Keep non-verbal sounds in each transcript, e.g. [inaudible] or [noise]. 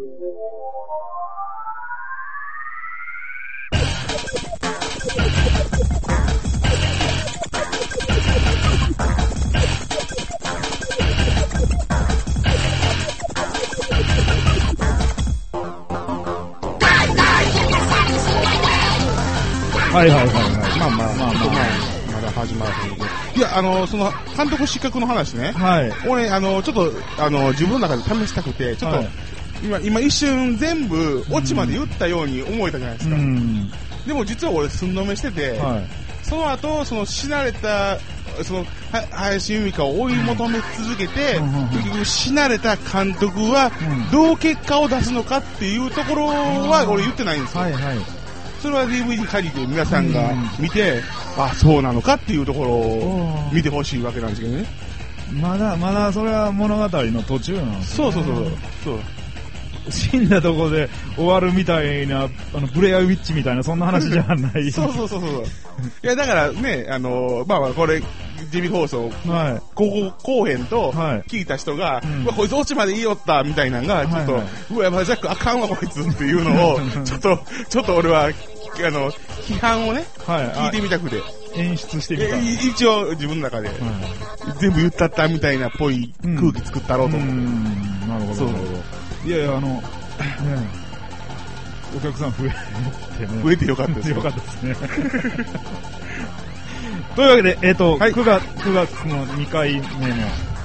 はいはいはいはい。まあまあ、まあまあまあ、まだ始まらへんけど。いや、あの、その、監督失格の話ね。はい。俺、あの、ちょっと、あの、自分の中で試したくて、ちょっと、はい今、今一瞬全部、オチまで言ったように思えたじゃないですうか。ん。でも実は俺、寸止めしてて、はい。その後、その死なれた、その、は林由美香を追い求め続けて、結局死なれた監督はうん、どう結果を出すのかっていうところは俺言ってないんですよ。はいはい。それは DVD 借りて皆さんがうん見て、あ、そうなのかっていうところを見てほしいわけなんですけどね。まだ、まだそれは物語の途中なんですねそうそうそうそう。そう死んだとこで終わるみたいな、あの、ブレアウィッチみたいな、そんな話じゃない。[laughs] そうそうそうそう。いや、だからね、あのまあまあ、これ、デビ放送、はい。ここ後編とはい聞いた人が、うんうわこいつ落ちまで言いよったみたいなのが、ちょっと、はいはいうわ、やばいジャックあかんわ、こいつっていうのを、[laughs] ちょっと、ちょっと俺は、あの、批判をね、はい。聞いてみたくて。あ演出してみた。一応、自分の中で、は全部言ったったみたいなっぽい空気作ったろうとい。う思って。ん、なるほど。そうなるほどいやいや、あの、ねお客さん増えてね。増えてよかったですよよかったですね。[laughs] というわけで、えっ、と、はい9月、9月の2回目の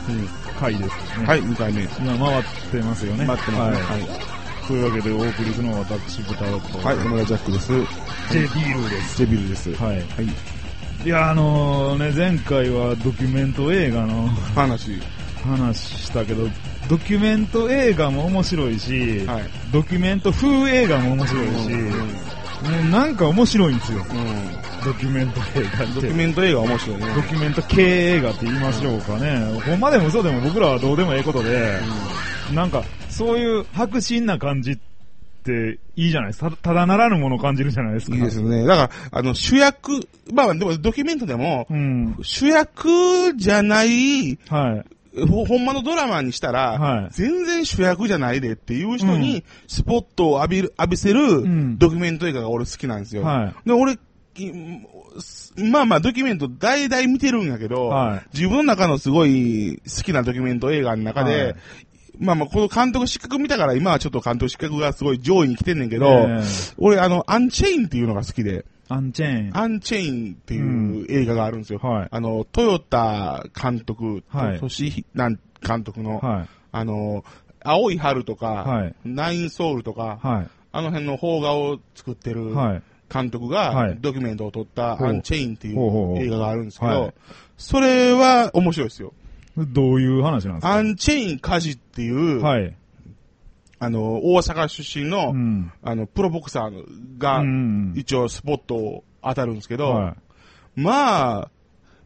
うん回ですね。はい、2回目。今回ってますよね。待ってますね。はい。というわけで、お送りするのは私、豚尾と、はい、野村ジャックです。J ビールです。ジェビルです。はい。はい。いや、あのね、前回はドキュメント映画の話。話したけど、ドキュメント映画も面白いし、はい。ドキュメント風映画も面白いし、うん。もうなんか面白いんですよ、うんドキュメント映画って。ドキュメント映画面白いね。ドキュメント系映画って言いましょうかね。ほんまでも嘘でも僕らはどうでもええことで、なんか、そういう白真な感じっていいじゃないですか。たただならぬものを感じるじゃないですか。いいですよね。だから、あの、主役、まあでもドキュメントでも、うん。主役じゃない、はい。ほほんまのドラマにしたら、はい。全然主役じゃないでっていう人うに、スポットを浴びる、浴びせるん。ドキュメント映画が俺好きなんですよ。はい。で、俺、いまあまあドキュメント大々見てるんやけど、はい。自分の中のすごい好きなドキュメント映画の中で、はい。まあまあ、この監督失格見たから今はちょっと監督失格がすごい上位に来てんねんけど、ええ。俺あの、アンチェインっていうのが好きで、アンチェーン。アンチェインっていう映画があるんですよ。はいあの、トヨタ監督と、はいトシなん監督の、はい。あの、青い春とか、はいナインソウルとか、はい。あの辺の邦画を作ってるはい。監督がはいドキュメントを撮ったアンチェインっていほう映画があるんですけはいど、それは面白いですよ。どういう話なんですか？アンチェイン火事っていう、はい。あの、大阪出身の、うん。あの、プロボクサーが、うん一応スポットを当たるんですけど、はい。まあ、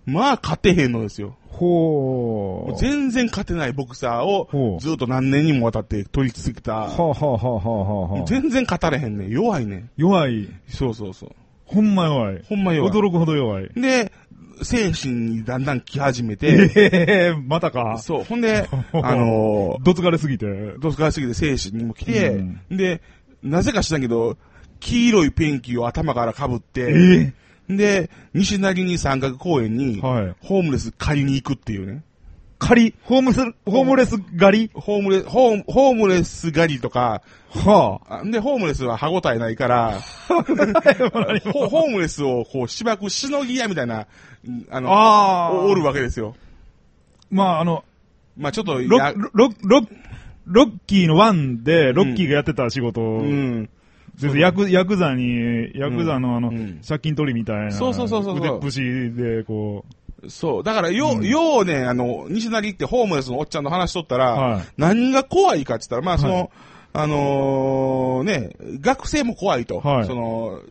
まあ勝てへんのですよ。ほう。全然勝てないボクサーほをうずっと何年にもわたって取り続けた。はあ、はあはあはあはあはあ、全然勝たれへんねん。弱いねん。弱い。そうそうそう。ほんま弱い。ほんま弱い。驚くほど弱い。で、精神にだんだん来始めて、ええまたか。そう。ほんで、[laughs] あのどつかれすぎて。ー、どうすかすぎて精神にも来て、うんで、なぜか知らんけど、黄色いペンキを頭から被って、えで、西成に三角公園に、はい。ホームレス借りに行くっていうね。狩り、ホームス、ホームレス狩り？ホームレス、ホームホームレス狩りとか、はあ。で、ホームレスは歯応えないから、ホホームレスをこう、しばくしのぎ屋みたいな、んああ。の、ああ。おおるわけですよ。まあ、あの、まあちょっと、ロやッ、ロッ、ロッ、ロッキーのワンで、ロッキーがやってた仕事、うん。ですヤク、ヤクザに、ヤクザのあの、うん。借金取りみたいな。そうそうそうそう腕っぷしで、こそう。だから、よ、うんようね、あの、西成ってホームレスのおっちゃんの話しとったら、はい何が怖いかって言ったら、まあその、はいあのーね、学生も怖いと。はいその、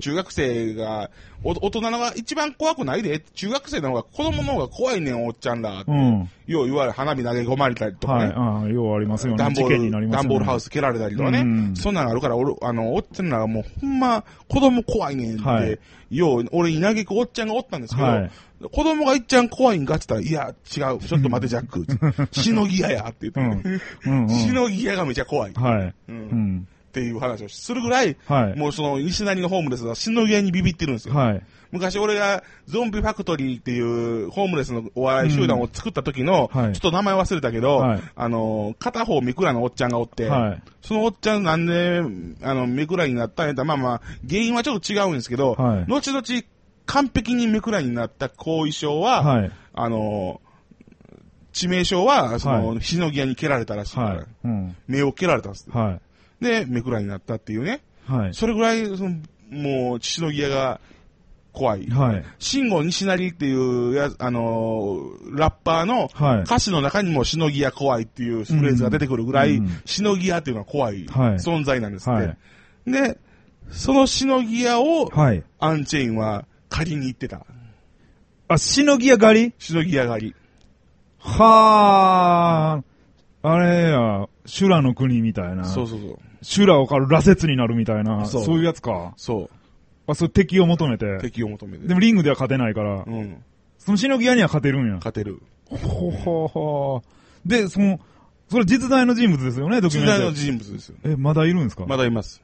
中学生がお大人のが一番怖くないで、中学生の方が子供の方が怖いねん、おっちゃんら。うん。よう言われ、花火投げ込まれたりとかね。はい。ああ、ようありますよね。段ボ事件になール、ね。段ボールハウス蹴られたりとかね。うんそんなんがあるから、俺、あの、おっちゃんらがもうほんま、子供怖いねんって、はいよう、俺に嘆くおっちゃんがおったんですけど、はい子供がいっちゃん怖いんかって言ったら、いや、違う、ちょっと待て、ジャック。しのぎ屋やって言って、うん。うん。しのぎ屋がめちゃ怖い。はい。うんうん。っていう話をするぐらい、はい。もうその西成のホームレスはしのぎ屋にビビってるんですよ。はい。昔俺がゾンビファクトリーっていうホームレスのお笑い集団を作った時の、うんはいちょっと名前忘れたけど、はいあの、片方ミクラのおっちゃんがおって、はい。そのおっちゃんなんで、あの、ミクラになったんやったら、まあまあ、原因はちょっと違うんですけど、はい後々完璧にミクラになった後遺症は、はい。あの、致命傷は、その、はしのぎ屋に蹴られたらしいから、はい。うん。目を蹴られたんです。はで、ミクラになったっていうね。い。はい。それぐらい、そのもう、しのぎ屋が怖い。はい。慎吾西成っていうや、あのーラッパーのはい。歌詞の中にもしのぎ屋怖いっていうフレーズが出てくるぐらい、うんしのぎ屋っていうのは怖いはい存在なんですって。はい。で、そのしのぎ屋を、はい。アンチェインは借りに行ってた。あ、しのぎや狩り？しのぎ屋狩り。はあ、あれや、修羅の国みたいな。そうそうそう。修羅を狩る羅刹になるみたいな。そそうういうやつか。そあ、それ敵を求めてう。。敵を求めて。でもリングでは勝てないから、うん。そのしのぎ屋には勝てるんや。勝てる。ほほほで、その、それ実在の人物ですよね、ドキュメンタリー。人物ですよ。え、まだいるんですか？まだいます。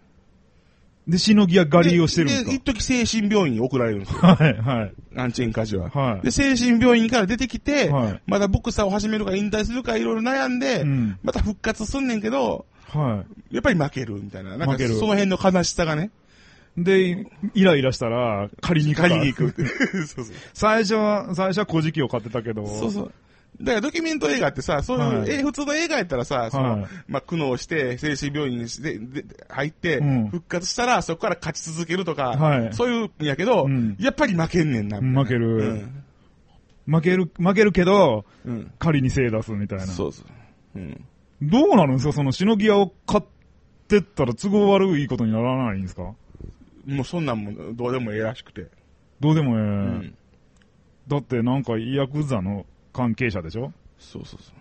で、しのぎや狩りをしてるんですで、一時精神病院に送られるんですよ。かはい、はい。アンチェインカジは。はいで、精神病院から出てきて、はいまだボクサーを始めるか引退するかいろいろ悩んで、うんまた復活すんねんけど、はい。やっぱり負けるみたいな。なんか負けるその辺の悲しさがね、で、イライラしたら、借りに行くか借りに行く。[laughs] そうそう。最初は、最初は小じを買ってたけど。そうそう。だからドキュメント映画ってさ、そういう、はいえ普通の映画やったらさ、その、はいまあ、苦悩して、精神病院にして、で入って、うん復活したら、そこから勝ち続けるとか、はいそういうんやけど、うんやっぱり負けんねんな。負けるうん。負ける、負けるけど、うん。狩りに精出すみたいな。そうそう。うん。どうなるんですか？そのしのぎ屋を買ってったら都合悪いことにならないんですか？もうそんなんもどうでもええらしくて。どうでもええ、うん。だってなんかヤクザの関係者でしょ？そうそうそう。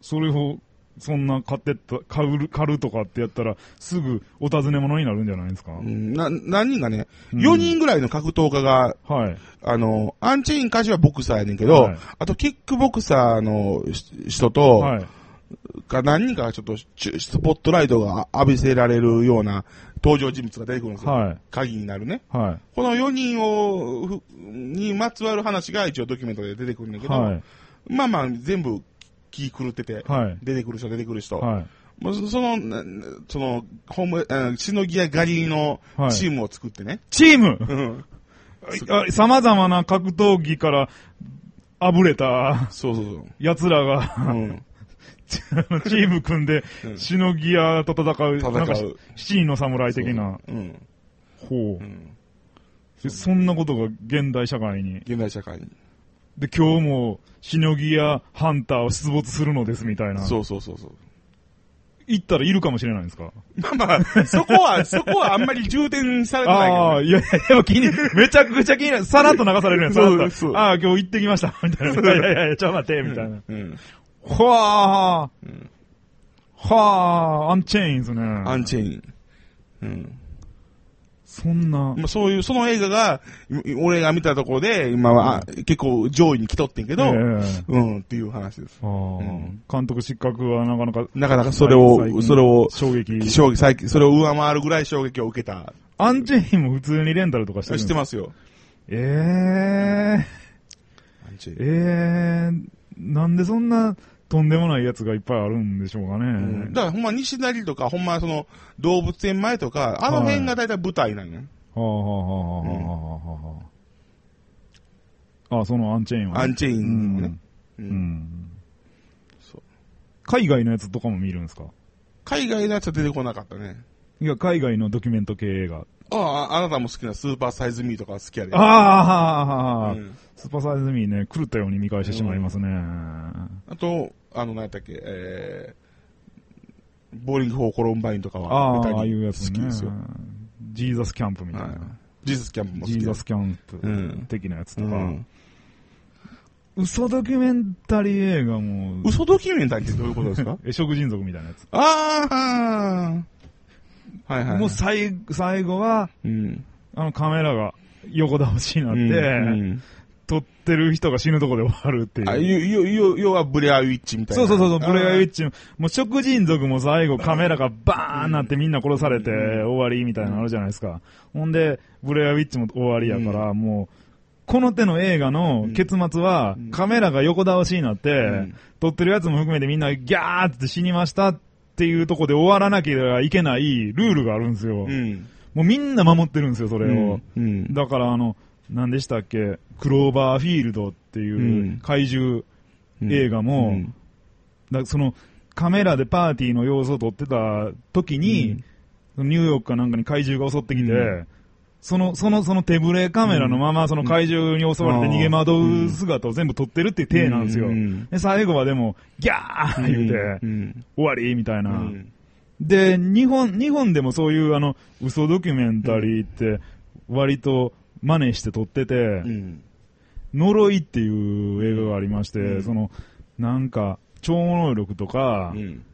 それを、そんな買ってった、買う、狩るとかってやったら、すぐお尋ね者になるんじゃないですか、うん、な、何人がね、うん4人ぐらいの格闘家が、はい。あの、アンチェイン歌手はボクサーやねんけど、はいあとキックボクサーのし人と、はい。が何人かがちょっとちゅスポットライトが浴びせられるような登場人物が出てくるんですよ。はい。鍵になるね。はこの4人を、ふにまつわる話が一応ドキュメントで出てくるんだい。けど、はい。まあまあ全部気狂ってて、はい。出てくる人出てくる人。はい。もうそその、なその、ホーム、あしのぎや狩りのはいチームを作ってね。チーム？うんあ様々な格闘技から、あぶれたそうそうそう。奴らが、うん。[laughs] チーム組んでう、んしのぎ屋と戦う、戦うなんか、七人の侍的な、うん。ほうう。ん。でそんなことが現代社会に。現代社会に。で、今日も、しのぎ屋ハンターを出没するのですみたいな。そうそうそうそう。行ったらいるかもしれないんですか？まあまあ、そこは、[laughs] そこはあんまり重点されてないけどああ、いやいや、でも気に、めちゃくちゃ気になる。さらっと流されるやん、さらっと。そうそうああ、今日行ってきました、[laughs] みたいな。いやいやいや、ちょっと待って、みたいな。うん。はあ、うんはあ、アンチェインですね。アンチェイン。うん。そんな、まあ、そういう、その映画が、い俺が見たところで、今は、あ結構上位に来とってんけど、ええうん、っていう話です。ああん監督失格はなかなか、なかなかそれを、それを、衝撃。衝撃、最近、それを上回るぐらい衝撃を受けた。アンチェインも普通にレンタルとかしてるん知ってますよ。ええアンチェイン。ええなんでそんなとんでもないやつがいっぱいあるんでしょうかね。うんだからほんま西成とか、ほんまその動物園前とか、あの辺が大体舞台なんよ。はあはあはあはあはあはあ。あ、そのアンチェインは、アンチェインのね。ううん。うんん。そう海外のやつとかも見るんですか？海外のやつは出てこなかったね。いや、海外のドキュメント系映画。ああ、あなたも好きなスーパーサイズミーとか好きやで。ああ、あうんスーパーサイズミーね、狂ったように見返してしまいますね。あと、あの、何やったっけ、えー、ボーリング・フォー・コロンバインとかは、ああ、いうやつね。好きですよ。ジーザスキャンプみたいな。はいジーザスキャンプも好きだジーザスキャンプうん的なやつとか、うん。嘘ドキュメンタリー映画も、嘘ドキュメンタリーってどういうことですか？[laughs] え食人族みたいなやつ。ああはいはい。もう最最後は、うん。あのカメラが横倒しになって、うん撮ってる人が死ぬとこで終わるっていう。あ、よ、よ、よ、要はブレアウィッチみたいな。そうそうそうそう、ブレアウィッチ。チも、もう食人族も最後カメラがバーンなってみんな殺されて終わりみたいなのあるじゃないですか。ほんで、ブレアウィッチも終わりやから、もう、この手の映画の結末は、カメラが横倒しになって、ん撮ってるやつも含めてみんなギャーって死にましたっていうとこで終わらなければいけないルールがあるんですよ。うん。もうみんな守ってるんですよ、それを。うん。だからあの、何でしたっけ、クローバーフィールドっていううん。怪獣映画も、うん。だそのカメラでパーティーの様子を撮ってた時に、ニューヨークかなんかに怪獣が襲ってきて、うん。その、その、その手ブレカメラのまま、その怪獣に襲われて逃げ惑う姿を全部撮ってるっていう体なんですよ。うん。で、最後はでも、ギャー言うて、うん。終わりみたいな。うん。で、日本、日本でもそういうあの、嘘ドキュメンタリーって、割と真似して撮ってて、うん。呪いっていう映画がありまして、うん。その、なんか、超能力とかう、ん。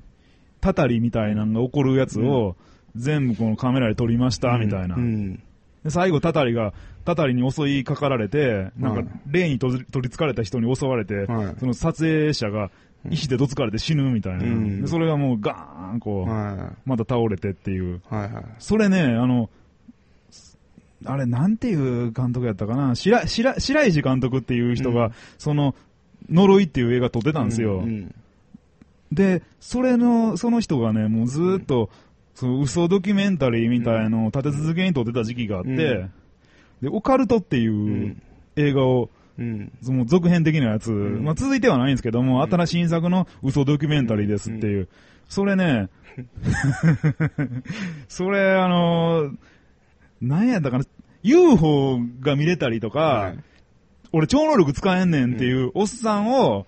たたりみたいなのが起こるやつを、全部このカメラで撮りました、みたいな。最後、たたりが、たたりに襲いかかられて、なんかはい、霊に取り取り憑かれた人に襲われて、はい。その撮影者が石でどつかれて死ぬみたいな。うん。でそれがもうガーン、こう、はまた倒れてっていう。いはいはい。それね、あの、あれ、なんていう監督やったかな？白白白石監督っていう人が、うん。その、呪いっていう映画撮ってたんですよ。うんで、それの、その人がね、もうずーっと、その嘘ドキュメンタリーみたいのを立て続けに撮ってた時期があって、うん。で、オカルトっていううん。映画を、うん。その続編的なやつ、ん。まあ続いてはないんですけども、新しい新作の嘘ドキュメンタリーですっていう。それね、[laughs] それあのー、なんやったかな、UFO が見れたりとか、はい。俺超能力使えんねんっていうおっさんを、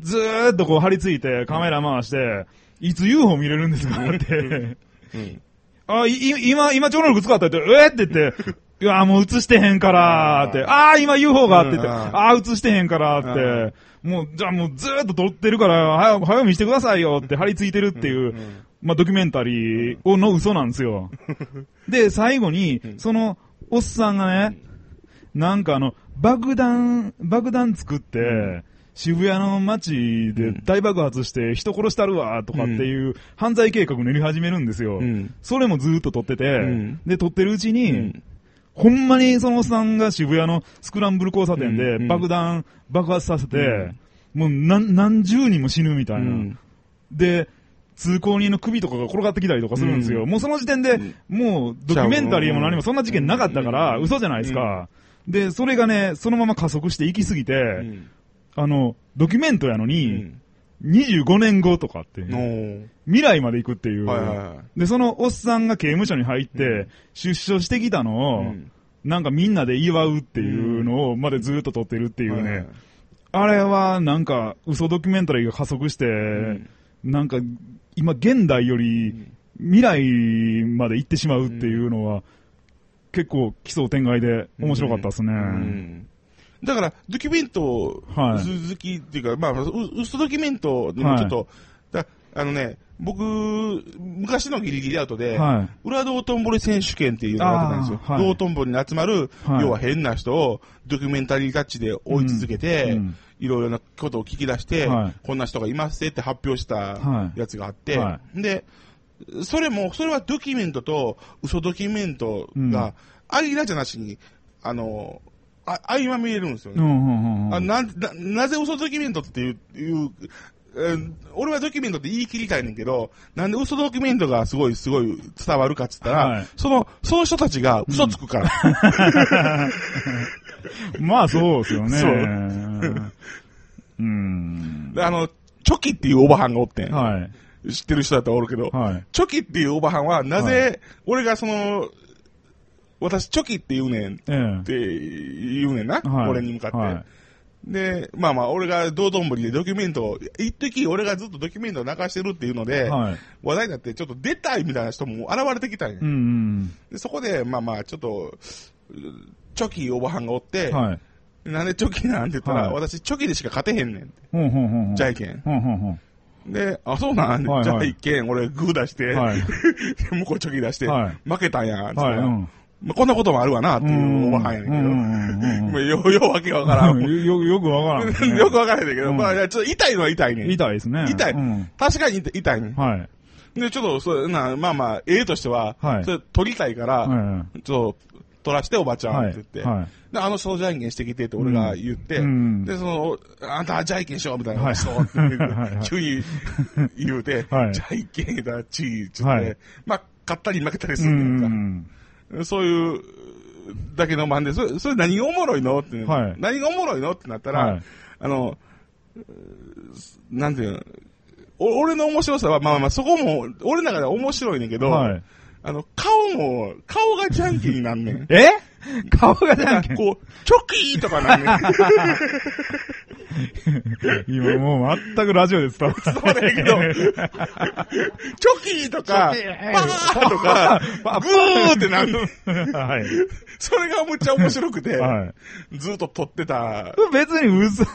ずーっとこう張り付いてカメラ回して、いつ UFO 見れるんですか？って。うん。[laughs] あ、い、い今、今超能力使ったって、えって言って、いや、もう映してへんからって、ああ、今 UFO がって言って、うん。ああ、映してへんからって、もう、じゃあもうずーっと撮ってるから、早く、早く見してくださいよって張り付いてるっていう、まあ、ドキュメンタリーをの嘘なんですよ。[laughs] で、最後に、その、おっさんがね、なんかあの、爆弾、爆弾作って、渋谷の街で大爆発して人殺したるわとかっていう犯罪計画練り始めるんですよ。うん。それもずーっと撮ってて、ん。で、撮ってるうちに、ん。ほんまにそのおっさんが渋谷のスクランブル交差点でうん。爆弾爆発させて、もう何何十人も死ぬみたいな。うん。で、通行人の首とかが転がってきたりとかするんですよ。うん。もうその時点で、もうドキュメンタリーも何もそんな事件なかったから、うん嘘じゃないですか。で、それがね、そのまま加速して行き過ぎて、うん。あの、ドキュメントやのうに、ん25年後とかっていう、おー。未来まで行くっていう、はいはいはい。で、そのおっさんが刑務所に入って、出所してきたのを、うん。なんかみんなで祝うっていうのを、までずっと撮ってるっていうね。はいはい。あれはなんか嘘ドキュメンタリーが加速して、ん。なんか今現代より未来まで行ってしまうっていうのは、結構奇想天外で面白かったですね。うん。だから、ドキュメントはい。好きっていうか、まあ、う嘘ドキュメントでもちょっと、だあのね、僕、昔のギリギリアウトで、は裏道頓堀選手権っていうのがあったんですよ。はい。道頓堀に集まる、はい。要は変な人をドキュメンタリータッチで追い続けて、いろいろなことを聞き出して、はい。こんな人がいますって発表したはい。やつがあって、はで、それも、それはドキュメントと嘘ドキュメントが、間じゃなしに、あの、あ合間見れるんですよね。ななぜ嘘ドキュメントっていう、いうえー俺はドキュメントって言い切りたいねんけど、なんで嘘ドキュメントがすごい、すごい伝わるかっつったら、はいその、その人たちが嘘つくから。[laughs] まあそうですよね。そううん。であの、チョキっていうおばはんがおってん。はい。知ってる人だったらおるけど、はい。チョキっていうおばはんは、なぜ、俺がその、私、チョキって言うねんっえて言うねんな、はい俺に向かって。はいで、まあまあ、俺が道頓堀でドキュメントを、一時俺がずっとドキュメントを流してるっていうので、え。はい。話題になって、ちょっと出たいみたいな人も現れてきたんや。うんうん。でそこで、まあまあ、ちょっと、チョキおばはんがおって、はい。なんでチョキなんて言ったら、はい私チョキでしか勝てへんねんって。ほんほんほんほん。じゃいけん。ほんほんほん。で、あ、そうなん、はいはいじゃあ一見、俺グー出して、はい。[laughs] 向こうチョキ出して、はい負けたんや、つったはい。らうん。まあ、こんなこともあるわな、っていうおばはんやねんけど。[laughs] よ、よ、わけわからん。よ、よよくわからん。[laughs] よくわからへん [laughs] ねんけど、うんまあ、ちょっと痛いのは痛いねん。痛いですね。痛いうん。確かに痛いねん。はい。で、ちょっと、そう、な、まあまあ、絵としては、はいそれ撮りたいから、はちょっと、撮らしておばちい。ゃんはいって言って、。はい。で、あの人じゃんけんしてきてって俺が言って、うんで、その、あんたじゃんけんしようみたいな、はいそうって言うはいはい急に言うて、はいじゃんけんだ、チー、つって、はいまあ、勝ったり負けたりすうるんだ。そういう、だけの漫で、それ、それ何がおもろいのって、はい。何がおもろいのってなったら、はい。あの、なんていうの、お俺の面白さは、まあまあ、そこも、俺の中では面白いねんけど、はい。あの、顔も、顔がジャンキーになんねん。[laughs] え？[laughs] 顔がじゃんけん。こう、[laughs] チョキーとかなんねん。[laughs] 今もう全くラジオで伝わった。そうだけど、チョキーとか、パーとか、グーってなんの。はい。それがむっちゃ面白くて、はい。ずっと撮ってた。別に嘘、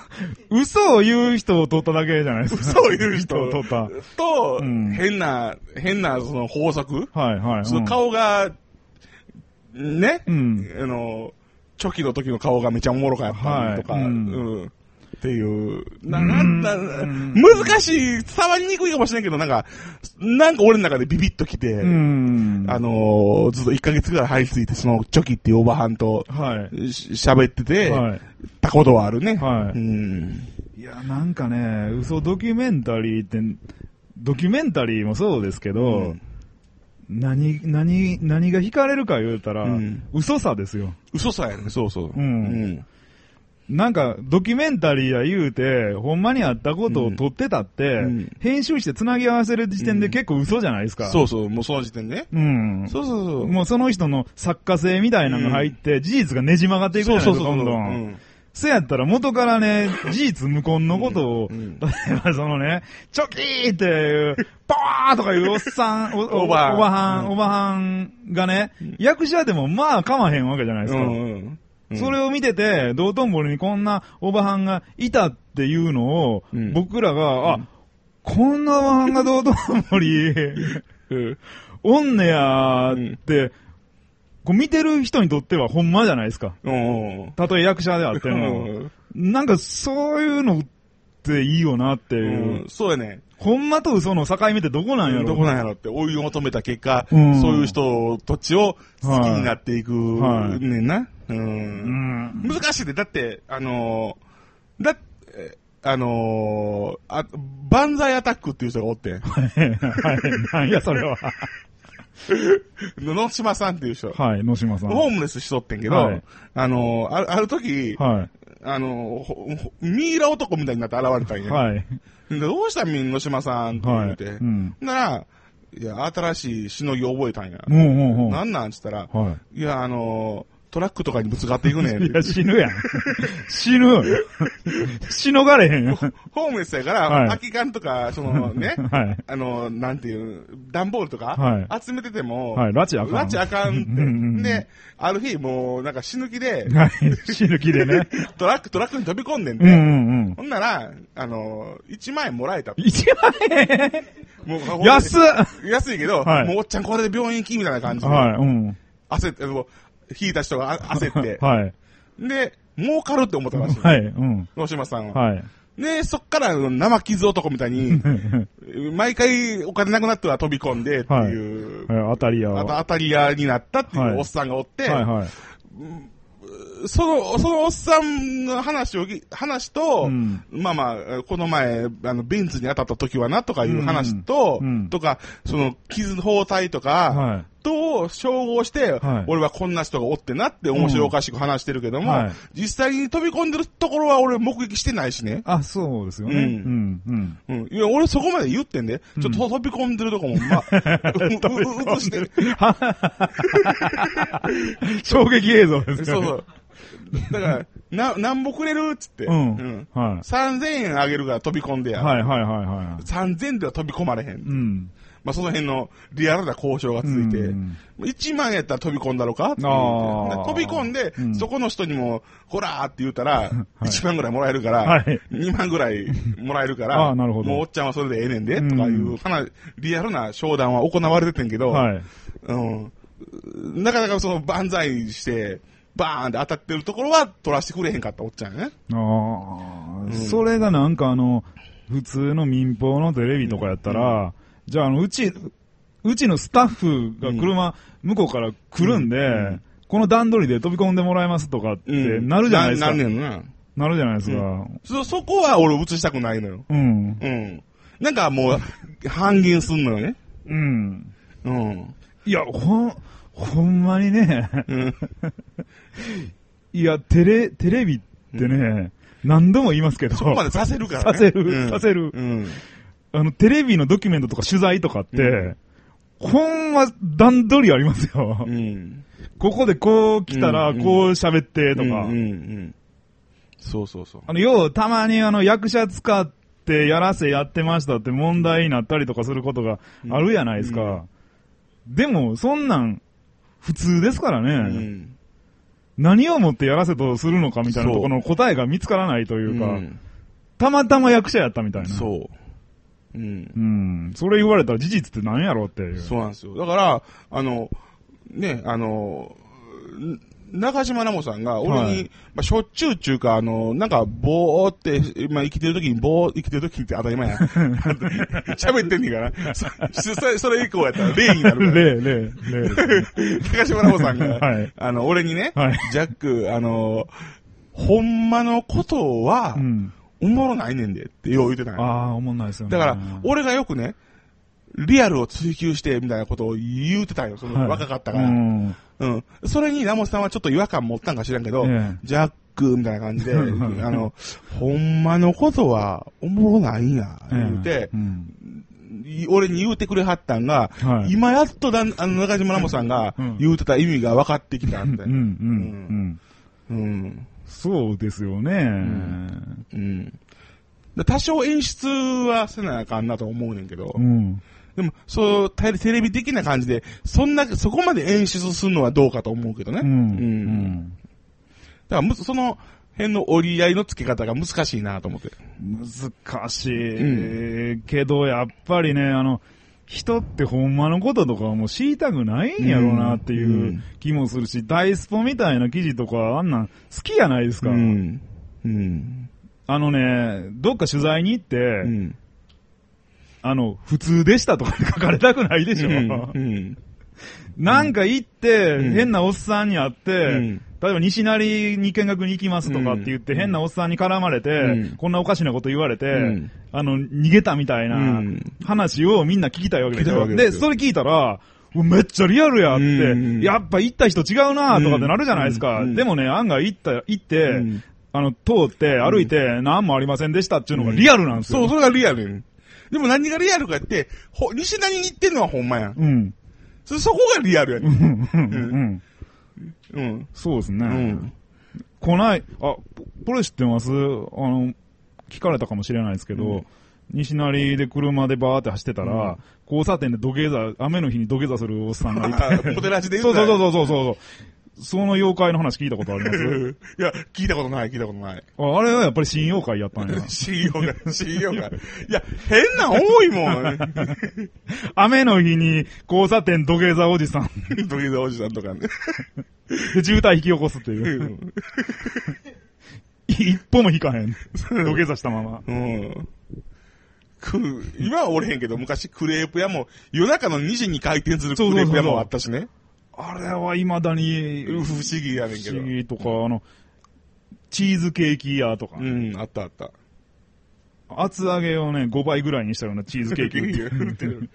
嘘を言う人を取っただけじゃないですか。そういう人を取った。と、うん変な、変なその法則、はいはい。その顔が、ね、うん。あの、チョキの時の顔がめちゃおもろかったりとか、はい。うん。うん。っていう、な、なんだ、うん。難しい、伝わりにくいかもしれんけど、なんか、なんか俺の中でビビッときて、うん。あのーずっと1ヶ月ぐらい入りついて、そのチョキっていうおばはんとはい。し喋ってて、はい。たことはあるね。はい。うん。いや、なんかね、嘘ドキュメンタリーって、ドキュメンタリーもそうですけど、うん何、何、何が惹かれるか言うたら、うん嘘さですよ。嘘さやね、そうそう。うんなんか、ドキュメンタリーや言うて、ほんまにあったことを撮ってたって、うん編集して繋ぎ合わせる時点で結構嘘じゃないですか。そうそう、もうその時点でね。うん。そうそうそう。もうその人の作家性みたいなのが入って、事実がねじ曲がっていくじゃないですか、どんどん。うんそやったら元からね、[laughs] 事実無根のことを、例えばそのね、チョキーっていう、バーとかいうおっさん、[laughs] おおおばはん。おばはん、うん。おばはんがね、役者でもまあかまへんわけじゃないですか。それを見てて、道頓堀にこんなおばはんがいたっていうのを、うん。僕らが、あ、こんなおばはんが道頓堀、うん。おんねやーって、こう見てる人にとってはほんまじゃないですか。うん。たとえ役者であっても。なんかそういうのっていいよなっていう。うんそうやね。ほんまと嘘の境目ってどこなんやろどこなんやろって追い求めた結果、うんそういう人たちを好きになっていくはいねんな。う。うんん。難しいで、だって、あのー、だって、あのー、あ、万歳アタックっていう人がおってん。[laughs] はい。なんやそれは。[laughs] 野島さんっていう人。はい、野島さん。ホームレスしとってんけど、はいあのー、あるある時、はあのミイラ男みたいになって現れたんい。や。はい。でどうしたんみん野島さんって言はい。うん。なら、いや、新しいしのぎ覚えたんや。もうもうもう。なんなんつったら、はいや、あのートラックとかにぶつかっていくねんっい。や、死ぬやん。死ぬ。死のがれへんよ。ホームレスやから、はい空き缶とか、そのね、[laughs] はい。あの、なんていう、段ボールとか、はい集めてても、はい、拉致あかん。拉致あかんって。うんで、ある日、もう、なんか死ぬ気で、はい。[laughs] 死ぬ気でね。[laughs] トラック、トラックに飛び込んでんて。うんうんうん。ほんなら、あの、1万円もらえた。一万円？もう安っ安いけど、はいもうおっちゃんこれで病院行きみたいな感じで、はい、うん。焦って、もう引いた人があ焦って、[laughs] はい。で、儲かるって思ったらしい。はい、うん。野島さんは。はい。で、そっから生傷男みたいに、[laughs] 毎回お金なくなっては飛び込んでっていう、当たりや。あと当たり屋になったっていはいうおっさんがおって、はいはい。その、そのおっさんの話をぎ、話と、うんまあまあ、この前、あの、ベンツに当たった時はなとかいう話と、うんうんとか、その、傷包帯とか、はい。と照合して、はい俺はこんな人がおってなって面白おかしく話してるけども、はい実際に飛び込んでるところは俺目撃してないしね。あ、そうですよね。ううんん、うん。うん。いや、俺そこまで言ってんで、ちょっと飛び込んでるとこも、まあ、うう映してる。衝撃映像ですよね。そうそう。だから、な、なんぼくれるっつって。うん。は3000円あげるから飛び込んでい。や。はいはいはいはい。3000では飛び込まれへん。うん。まあその辺のリアルな交渉が続いて、うん。1万やったら飛び込んだろか？って飛び込んで、うん。そこの人にも、ほらーって言ったら、[laughs] 1万ぐらいもらえるから、はい。2万ぐらいもらえるから、[laughs] もうおっちゃんはそれでええねんで、うん。とかいう、かなりリアルな商談は行われててんけど、はい。うん、なかなかその万歳して、バーンって当たってるところは取らせてくれへんかったおっちゃんやね。ああ、うん。それがなんかあの、普通の民放のテレビとかやったら、じゃああの、うち、うちのスタッフが車、向こうから来るんで、うんこの段取りで飛び込んでもらえますとかってうんなるじゃないですか。ななんねんな。なるじゃないですか。そ、そこは俺映したくないのよ。うん。うん。なんかもう、半減すんのよね。うん。うん。いや、ほん、ほんまにね、うん。[laughs] いや、テレ、テレビってね、何度も言いますけど、そこまでさせるからね。させるうんさせるうん。あの、テレビのドキュメントとか取材とかって、ほんま段取りありますよ。うん。ここでこう来たら、うんこう喋ってとか。うんうんうん。そうそうそう。あの、よう、たまにあの、役者使ってやらせやってましたって問題になったりとかすることがあるじゃないですか。でも、そんなん、普通ですからね、うん。何をもってやらせとするのかみたいなところの答えが見つからないというか、うんたまたま役者やったみたいな。そう。うんう。ん。それ言われたら事実って何やろっていう。そうなんですよ。だから、あの、ね、あの、ん中島ラモさんが俺に、はいまあ、しょっちゅうっていうか、あの、なんか、ぼーって、まあ、生きてる時に、ぼー、生きてる時って当たり前や。[laughs] 喋ってんねんから。そそれ、それ以降やったら例になるから。[laughs] 例、例、例。中島ラモさんが、はいあの、俺にね、はいジャック、あの、ほんまのことはう、ん。おもろないねんでってよう言ってたんやああ、思んないですよね。だから、俺がよくね、リアルを追求して、みたいなことを言うてたんよ。そのはい若かったから。ううん。ん。それにラモスさんはちょっと違和感持ったんか知らんけど、ええジャック、みたいな感じで、あの、ほんまのことはおもろないんや、言うてう、ん。い俺に言うてくれはったんが、はい今やっとだんあの中島ラモさんがうん言うてた意味が分かってきたうんん、で。うん、うん。うん。そうですよね。うん。で多少演出はせなあかんなと思うねんけど、うん。でも、そう、テレテレビ的な感じで、そんな、そこまで演出するのはどうかと思うけどね。うん。ううんん。だからむ、その辺の折り合いの付け方が難しいなと思って。難しいけど、やっぱりね、あの、人ってほんまのこととかはもう知りたくないんやろうなっていううん気もするし、ダイスポみたいな記事とかあんなん好きやないですか。うん。うん。あのね、どっか取材に行って、うん。あの、普通でしたとか書かれたくないでしょ。うん。なんか行って、うん変なおっさんに会って、うん例えば西成に見学に行きますとかって言って、うん変なおっさんに絡まれて、うん。こんなおかしなこと言われて、うん。あの、逃げたみたいなうん。話をみんな聞きたいわけですよ。それ聞いたら、めっちゃリアルやって、うん。やっぱ行った人違うなとかってなるじゃないですか。うん。でもね、案外行った、行って、うん。あの、通って歩いて、何もありませんでしたっていうのがリアルなんですよ。そう、それがリアル。でも何がリアルかって、ほ、西成に行ってんのはほんまやん。うん。そ、そこがリアルやね。うん。ん。うん。うん。そうですね。うん。こない、あ、ここれ知ってます？あの、聞かれたかもしれないですけど、うん西成で車でバーって走ってたら、うん交差点で土下座、雨の日に土下座するおっさんがいあて。ポテラジでそう言ったそうそうそうそう。その妖怪の話聞いたことあります？[laughs] いや、聞いたことない、聞いたことない。ああれはやっぱり新妖怪やったんや。信用が、信用が。いや、変な多いもん。[laughs] 雨の日に交差点土下座おじさん [laughs] 土下座おじさんとかね。で渋滞引き起こすっていうう。ん一歩も引かへん。土下座したまま。うん。く、今はおれへんけど、昔クレープ屋も、夜中の2時に開店するクレープ屋もあったしね。あれは未だに不思議やねんけど。不思議とか、あの、チーズケーキ屋とか、うん、あったあった。厚揚げをね、5倍ぐらいにしたようなチーズケーキ売ってる。[laughs] 売ってる。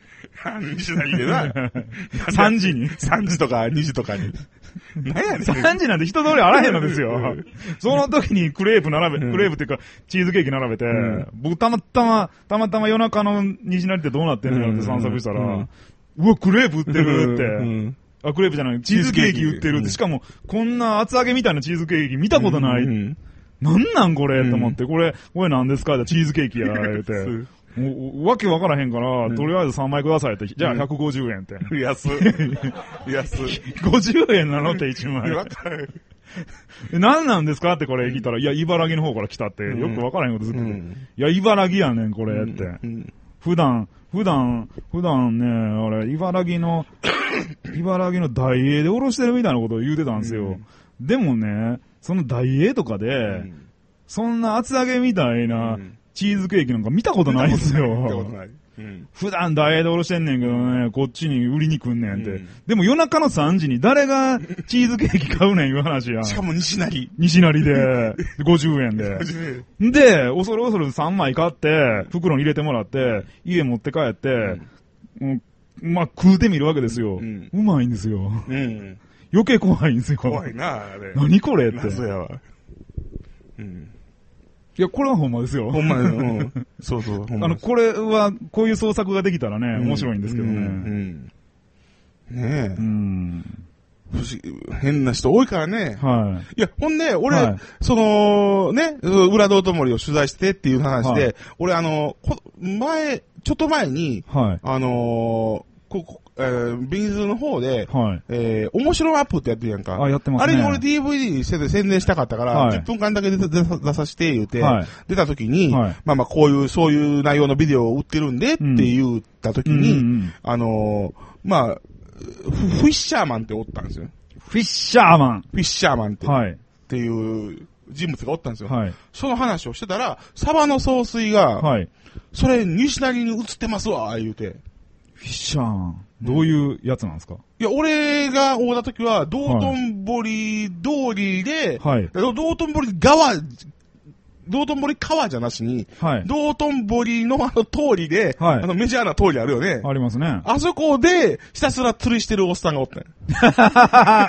西成でな。[laughs] 3時に。[laughs] 3時とか2時とかに。何やねん。3時なんて人通りあらへんのですよ。その時にクレープ並べ、うんクレープっていうか、チーズケーキ並べて、ん僕たまたま、たまたま夜中の西成ってどうなってんのよって散策したら、うんうわ、クレープ売ってるって。うんあ、クレープじゃない、チーズケーキ売ってるって。うんしかも、こんな厚揚げみたいなチーズケーキ見たことない。うんなんなんこれ、うんと思って、これ、これ何ですか？チーズケーキや、言うて。[laughs] おわけわからへんから、とりあえず3枚くださいって、じゃあ150円って。安。[laughs] 安。50円なのって1枚。[laughs] わかる。え何なんですか？ってこれ聞いたら、いや、茨城の方から来たって、よくわからへんことずっと。うんいや、茨城やねん、これって。うん普段、普段、普段ね、俺、茨城の、[coughs] 茨城の大英でおろしてるみたいなことを言うてたんですよ。でもね、その大英とかで、そんな厚揚げみたいなうんチーズケーキなんか見たことないんです見たことよ。ない。うん。普段大英でおろしてんねんけどね、こっちに売りに来んねんって。うんでも夜中の3時に誰が [laughs] チーズケーキ買うねんいう話や。しかも西成。西成で、50円で。で、恐る恐る3枚買って、袋に入れてもらって、家持って帰って、うんまあ、食うてみるわけですよ。ううんまいんですよ。うん。余計怖いんですよ。怖いな、あれ。何これって。謎やわ。うん。いや、これはほんまですよ。ほんまに、うん。[laughs] そうそう、ほんまあの、これは、こういう創作ができたらね、面白いんですけどうね。ん。うんねえう。ん。不思議変な人多いからね。はいや、ほんで、俺、はいその、ね、裏道頓森を取材してっていう話で、はい俺あの、こ前、ちょっと前に、い。はい。あのーここ、えー、ビーズの方で、はい。えー、面白アップってやってるやんか。あやってますねあれに俺 DVD にしてて宣伝したかったから、はい10分間だけ出さ出させて言うて、はい出た時に、はいまあまあこういう、そういう内容のビデオを売ってるんでって言った時に、うんうんうんあのーまあ、フフィッシャーマンっておったんですよ。フィッシャーマン。フィッシャーマンって,、はい。っていう人物がおったんですよ。はい。その話をしてたら、サバの総帥が、はい。それ西成に映ってますわ、言うて。フィッシャーマン。どういうやつなんですか？いや、俺が会うた時は、道頓堀通りで、はい道頓堀川、道頓堀川じゃなしに、はい。道頓堀のあの通りで、はいあのメジャーな通りあるよね。ありますね。あそこで、ひたすら釣りしてるおっさんがおったんや [laughs]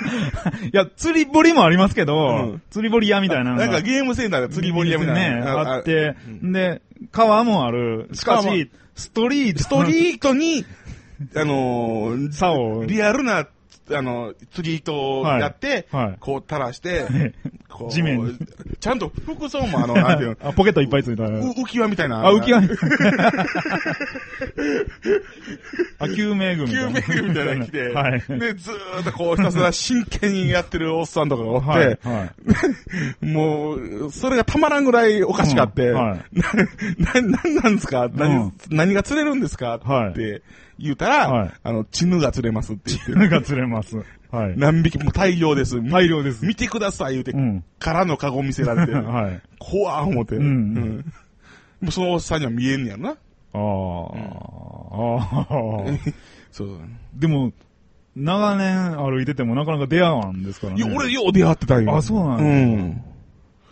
いや、釣り堀もありますけど、うん釣り堀屋みたいな。なんかゲームセンターで釣り堀屋みたいな。ね、あって、で、川もある。しかし、ストリート。ストリートに、あのー差を。リアルな、あの、釣り糸をやって、はいはいこう垂らして、[laughs] こう地面にちゃんと服装もあの、[laughs] なんていうの、あ、ポケットいっぱいついた。う浮き輪みたいな。あ、浮き輪。[laughs] あ、救命具みたいな。救命具みたいなの着て、はい。で、ずーっとこうひたすら真剣にやってるおっさんとかがおって、はい。はい。もう、それがたまらんぐらいおかしかって、うんはいな、な、なんなんですか？何、うん何が釣れるんですか？はいって言うたら、はいあの、チヌが釣れますって言って、犬が釣れます。はい。何匹も大量です。大量です。見てください言うて、うん。空のカゴ見せられて、[laughs] はい。怖ー思って、うんもうそのおっさんには見えんねやろな。ああ。ああ。そう。でも、長年歩いててもなかなか出会わんですからね。いや、俺よう出会ってたんよ。あそうなんやうん。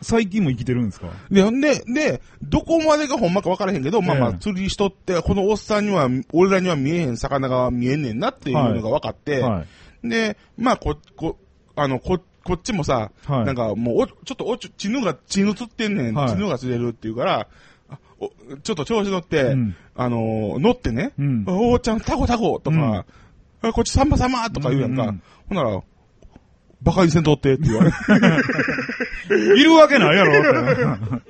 最近も生きてるんですか？で、で、で、どこまでがほんまか分からへんけど、まあまあ、ええ。釣りしとって、このおっさんには、俺らには見えへん魚が見えんねんなっていうのが分かって、はい。で、まあ、こ、こ、あの、こ、こっちもさ、はい。なんかもうお、ちょっとおち、血ぬが、血ぬ釣ってんねん、はい。血ぬが釣れるって言うから、あおちょっと調子乗って、うん。あのー乗ってね、うん。おーちゃん、タコタコとか、あこっちサンバサマとか言うやんか。うんうん。ほんなら、バカにせんとってって言われて。いるわけないやろ。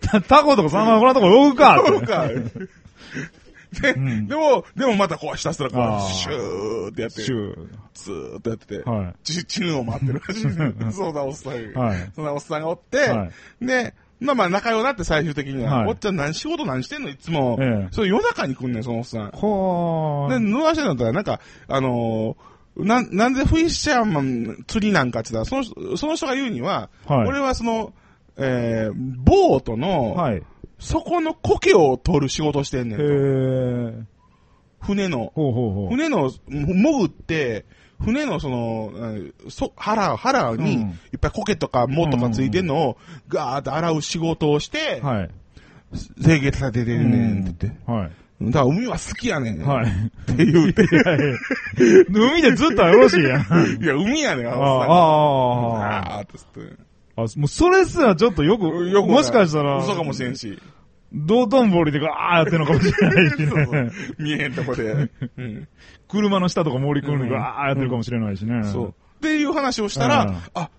タタコとかサンマこんなとこ置くかってそうか。で、んでも、でもまたこうひたすらこう、シューってやって、シュずーっとやってて、はち、チヌを待ってるらしい。[laughs] そうだ、おっさんが。はいそんなおっさんがおって、はで、まあまあ仲良くなって最終的には、はいおっちゃん何仕事何してんのいつも。ええそれ夜中に来んねん、そのおっさん。ほで、ー。野田してんだったら、なんか、あのーな、なんでフィッシャーマン釣りなんかって言ったら、その人、その人が言うには、はい俺はその、えー、ボートの、はい。そこの苔を取る仕事してんねんへと。ー。船の。ほうほうほう。船の、潜って、船のその、うんそ、腹、腹に、うんいっぱい苔とか藻とかついてんのを、ガーって洗う仕事をして、はい。清潔さ出てんねんって言って。はい。だから海は好きやねん。はい。って言うて。いやいや海でずっとよろしいやん。あ [laughs] いや、海やねん、ああ、のさん。ああ、あーって言って。あ、もうそれすらちょっとよく、よくもしかしたら、嘘かもしれんし。道頓堀でガーやってるのかもしれないし [laughs] そうそうね。見えへんとこで。[laughs] うん。車の下とか森くんでガーやってるかもしれないしね。そう。っていう話をしたら、うんあ、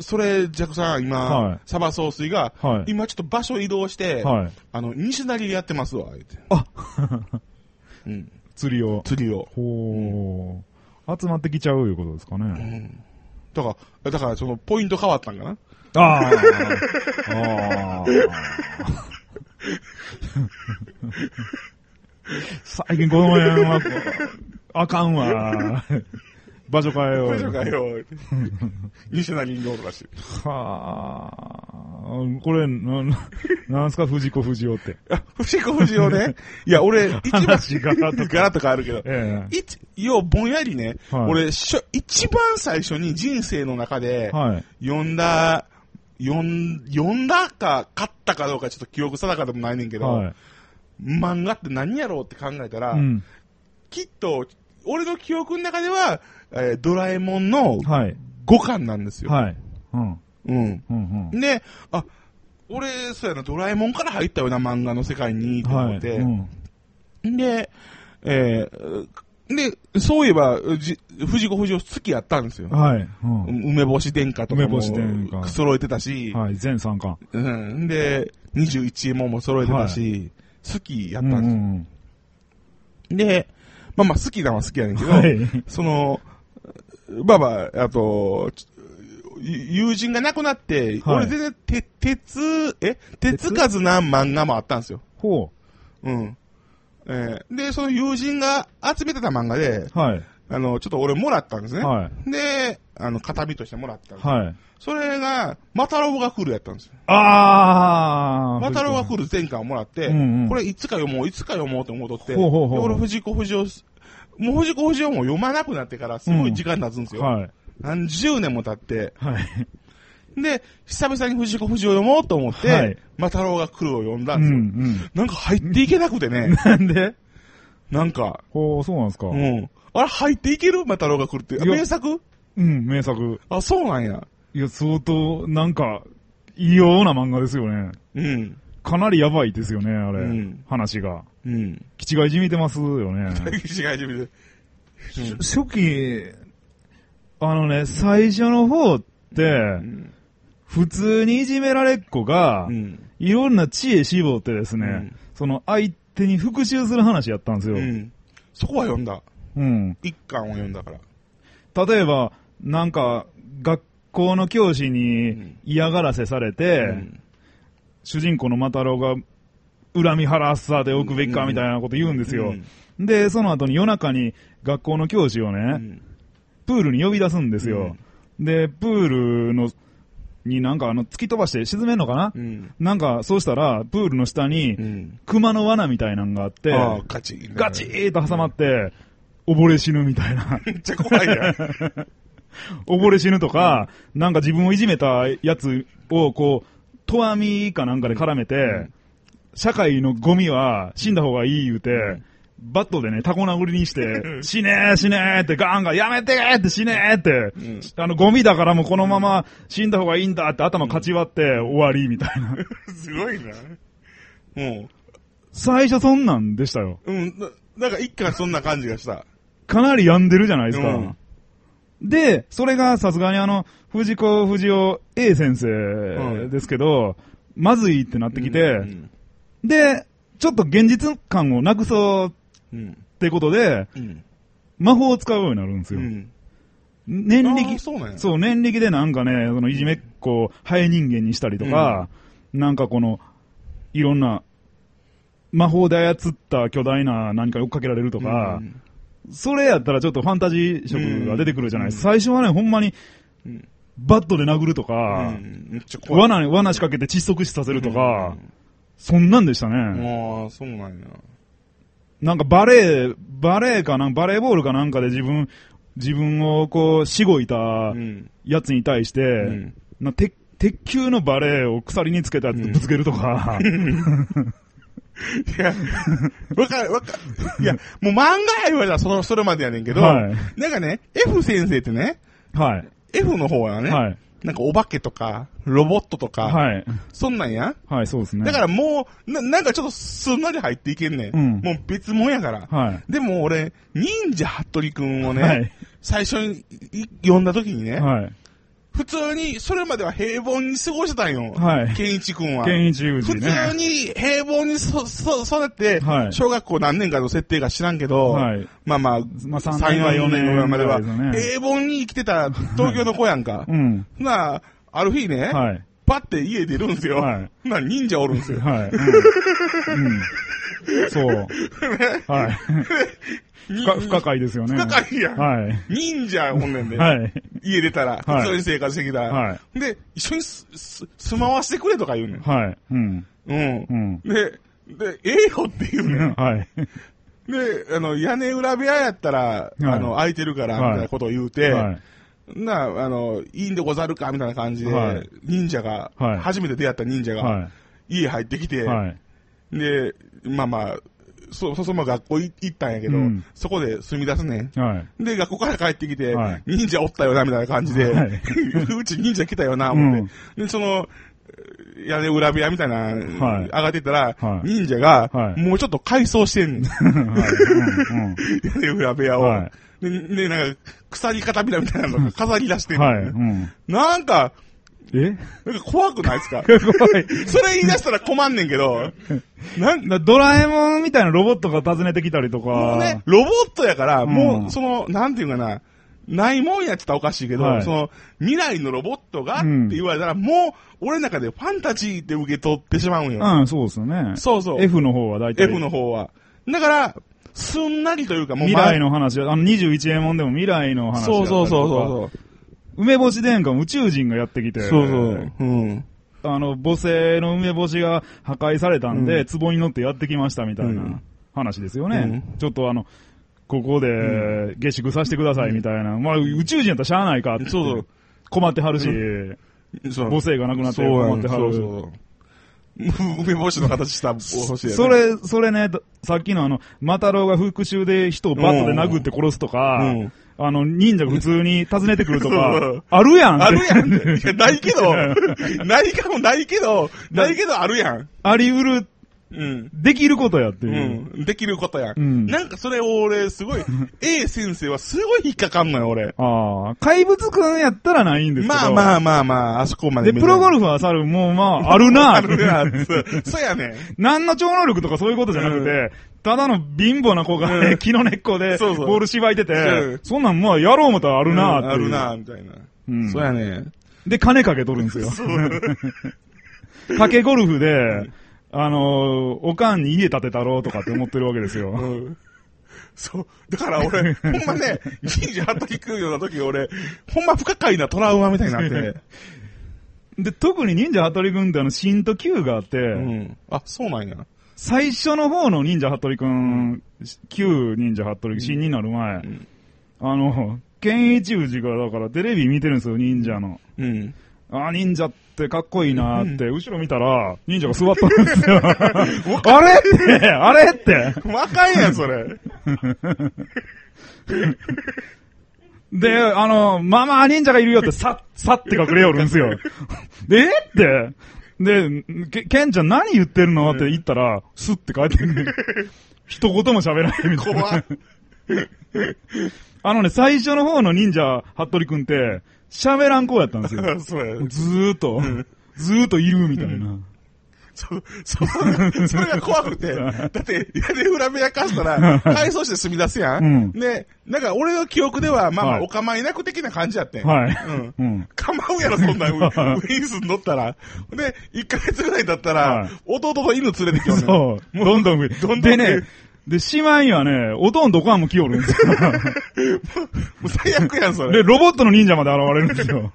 それ、ジャクさん、今、はいサバ総帥が、はい今ちょっと場所移動して、はい。あの、西成でやってますわ、言って。あうん。釣りを。釣りを。ほう。集まってきちゃういうことですかうね。ん。だから、だからその、ポイント変わったんかなああ。あ [laughs] あ。最近この辺は、あかんわ。場所変えよう。場所変えよう。西成に移動とかして。はあ。これ、なん、なんすか、藤子不二雄って。あ、[laughs] 藤子不二雄ね？いや、俺、一番、話ガラッとガラッと変わるけど。え一、よう、ぼんやりね、はい俺、しょ、一番最初に人生の中でえ。、はい。読んだ、読ん、読んだか、買ったかどうかちょっと記憶定かでもないねんけど、はい。漫画って何やろうって考えたら、うん。きっと、俺の記憶の中では、えードラえもんのはい。5巻なんですよ。はい。うん。うん。うん。うん。で、あ、俺、そうやな、ドラえもんから入ったような漫画の世界に、とはい。思って、うん。で、えーで、そういえば、じ藤子不二雄好きやったんですよ。はい。うん。梅干し殿下とかも梅干し殿下揃えてたし、はい。全3巻。うん、で、21エモンも揃えてたし、好きやったんですよ。んで、まあまあ好きなのは好きやねんけど、はい。その、ばば、あと、友人が亡くなって、はい俺全然、て、鉄、え？手つかずな漫画もあったんですよ。ほうん。えーで、その友人が集めてた漫画で、う。はい。あの、ちょっと俺もらったんですね。はい。で、あの、形見としてもらったんです。はい。それが、マタロウが来るやったんですよ。あー。マタロウが来る前巻をもらって、うんうんこれいつか読もう、いつか読もうと思うとって、ほうほうほうで俺藤子不二雄、もう藤子不二雄も読まなくなってからすごい時間経つんですよ。はい。何十年も経って、はい。で、久々に藤子不二雄読もうと思って、はいマタロウが来るを読んだうんんですよ。うん。なんか入っていけなくてね、なんで？なんか、ほう、そうなんですか？ううん。ん。あれ入っていける？マタロウが来るって。名作？名作。あ、そうなんや。いや、相当、なんか、異様な漫画ですよね。うん。かなりやばいですよね、あれ。うん話が。うん。気違いじみてますよね。違いじみて。初期、あのね、最初の方って、うん。普通にいじめられっ子が、うん。いろんな知恵絞ってですね、うんその相手に復讐する話やったんですよ。うん。そこは読んだ。うん。一巻を読んだから。例えば、なんか、学校の教師うにん嫌がらせされて、うん主人公のマタロウが恨み晴らさでおくべきかみたいなこと言うんですよ。うんで、その後に夜中に学校の教師をね、うんプールに呼び出すんですよ。で、プールの、になんかあの、突き飛ばして沈めんのかな、うん。なんか、そうしたら、プールの下にう、ん。熊の罠みたいなのがあって、ガチ。ガチーと挟まって、溺れ死ぬみたいな。めっちゃ怖いやん。[laughs] 溺れ死ぬとか、なんか自分をいじめたやつを、こう、とわみかなんかで絡めて、社会のゴミは死んだ方がいい言うて、バットでね、タコ殴りにして、死ねー死ねーってガンガン、やめてーって死ねーって、んあの、ゴミだからもうこのまま死んだ方がいいんだって頭かち割って終わりみたいな。[laughs] すごいな。うん。最初そんなんでしたよ。うん。ななんか一巻そんな感じがした。かなり病んでるじゃないですか。うんで、それがさすがにあの、藤子不二雄 A 先生ですけど、まずいってなってきて、うん。で、ちょっと現実感をなくそううん。ってことで、うん。魔法を使うようになるんですよ。うん。念あー力、そうなんや。そう、念力でなんかね、そのいじめっ子をハエ人間にしたりとか、なんかこの、いろんな、魔法で操った巨大な何かに追っかけられるとか、うんそれやったらちょっとファンタジー色が出てくるじゃないですか。最初はね、ほんまにうん、バットで殴るとうか、ん。めっちゃ怖い。罠に、罠仕掛けて窒息死させるとか、そんなんでしたね。ああ、そうなんや。なんかバレー、バレーかなん、バレーボールかなんかで自分、自分をこう、しごいたうん。やつに対して、んな鉄鉄球のバレーを鎖につけたやつとぶつけるとか、いや、わかる、わかる。いや、もう漫画や言われたらその、それまでやねんけど、はいなんかね、F 先生ってね、はい。F の方はね、はい。なんかお化けとか、ロボットとか、はい。そんなんや。はい、そうですね。だからもう、ななんかちょっとすんなり入っていけんねん。うんもう別物やから。はい。でも俺、忍者服部くんをね、はい。最初にい読んだ時にね、はい。普通に、それまでは平凡に過ごしてたんよ。はい健一君は。健一宇治普ね。通に平凡にそ、そ、育って、はい小学校何年かの設定か知らんけど、はいまあまあ、まあ3 3年か4年ぐらいまでは、平凡に生きてた東京の子やんか。うん。なあ、ある日ね、はい。パッて家出るんですよ。はいなあ、忍者おるんですよ。はい。うん。うんそう。はい。不可不可解ですよね。不可解やんはい。忍者おんねんで。はい。家出たら、はい普通に生活してきたら。はで、一緒にす、す、住まわしてくれとか言うねん。はい。うん。うん。うん。で、で、ええよって言うねん。はい。で、あの、屋根裏部屋やったら、あの、空いてるから、みはいたいなことを言うて、はい。なあ、あの、いいんでござるかみたいな感じで、はい忍者が、はい初めて出会った忍者が、は家入ってきて、い。はい。で、まあまあ、そ、そ、その学校い行ったんやけど、うんそこで住み出すねん。はい。で、学校から帰ってきて、はい忍者おったよな、みたいな感じで、はい [laughs] うち忍者来たよな、思って。で、その、屋根裏部屋みたいな、はい上がってたら、はい忍者が、はいもうちょっと改装してんねん。はい。うん。[laughs] 屋根裏部屋を。はいで、で、なんか、鎖片びらみたいなの飾り出してんねんはい。うん。なんか、え？なんか怖くないですか？[laughs] 怖い。それ言い出したら困んねんけど、[laughs] なんだドラえもんみたいなロボットが訪ねてきたりとか。もうね、ロボットやから、もうんう、その、なんていうかな、ないもんやってたらおかしいけど、はいその、未来のロボットがってうん言われたら、もう、俺の中でファンタジーって受け取ってしまうんよ。うん、そうですよね。そうそう。F の方は大体。F の方は。だから、すんなりというか、もう、未来の話、あの21円もんでも未来の話そう。そうそうそう。梅干し殿下も宇宙人がやってきて。そうそう。うん。あの、母星の梅干しが破壊されたんで、うん壺に乗ってやってきましたみたいうなん話ですよね。ちょっとあの、ここで下宿させてくださいみたいな。まあ、宇宙人やったらしゃあないかって。そうそう困ってはるし、母星がなくなって困ってはる。そうそう。梅干しの形した星やねそれ、それね、ださっきのあの、マタロウが復讐で人をバットで殴って殺すとか、うん。あの、忍者が普通に訪ねてくるとか、[laughs] あるやん。あるやん。[laughs] ないけど、[laughs] ないかもないけど、ないけどあるやん。あり得る、うん。できることやっていう。うん。できることや。うんなんかそれ俺、すごい、[laughs] A 先生はすごい引っかかんのよ、俺。ああ、怪物くんやったらないんですけど。まあまあまあまあ、あそこまでで、見プロゴルフファー猿もまあ、あるな [laughs] あるな、そうそうやね。何の超能力とかそういうことじゃなくて、ただの貧乏な子がね、うん木の根っこで、そうそうボールしばいててうん、そんなんまあ、やろう思ったらあるなあるな、みたいな。うんそうやね。で、金かけとるんですよ。[laughs] 賭けゴルフで、あのーおかんに家建てたろうとかって思ってるわけですよ。[laughs] うんそう。だから俺、[laughs] ほんまね、忍者ハットキくような時俺、[laughs] ほんま不可解なトラウマみたいになって。で、特に忍者ハトリくんってあの、新と旧があって、うん。あ、そうなんや。最初の方の忍者ハトリくん、旧忍者ハトリ、新になる前、んあの、健一宇治がだからテレビ見てるんですよ、忍者の。うん。あ、忍者ってかっこいいなって、後ろ見たら、忍者が座ったんですよ。[laughs] あれって、あれって。若いやん、それ。[laughs] で、あの、ママ忍者がいるよって、さ、さって隠れよるんですよ。で、[laughs] えって。で、け、ケンちゃん何言ってるの？って言ったら、スッて帰ってくる。一言も喋らないみたいな。あのね、最初の方の忍者、服部くんって、喋らん子やったんですよ。[laughs] そうや。ずーっと、ずーっといるみたいな。そ、そ、それが怖くて。[laughs] だって、屋根裏部屋貸したら、改装して住み出すやん。うんで、なんか俺の記憶では、まあまあ、はいお構いなく的な感じやってん。はい。うん。うん。構うやろ、そんな [laughs] ウィンス乗ったら。で、1ヶ月ぐらい経ったら、はい弟と犬連れてきよそう。どんどんどんどんでね、で、姉妹にはね、おとんどかんも来よるんですよ。[laughs] もう最悪やん、そで、れ。ロボットの忍者まで現れるんですよ。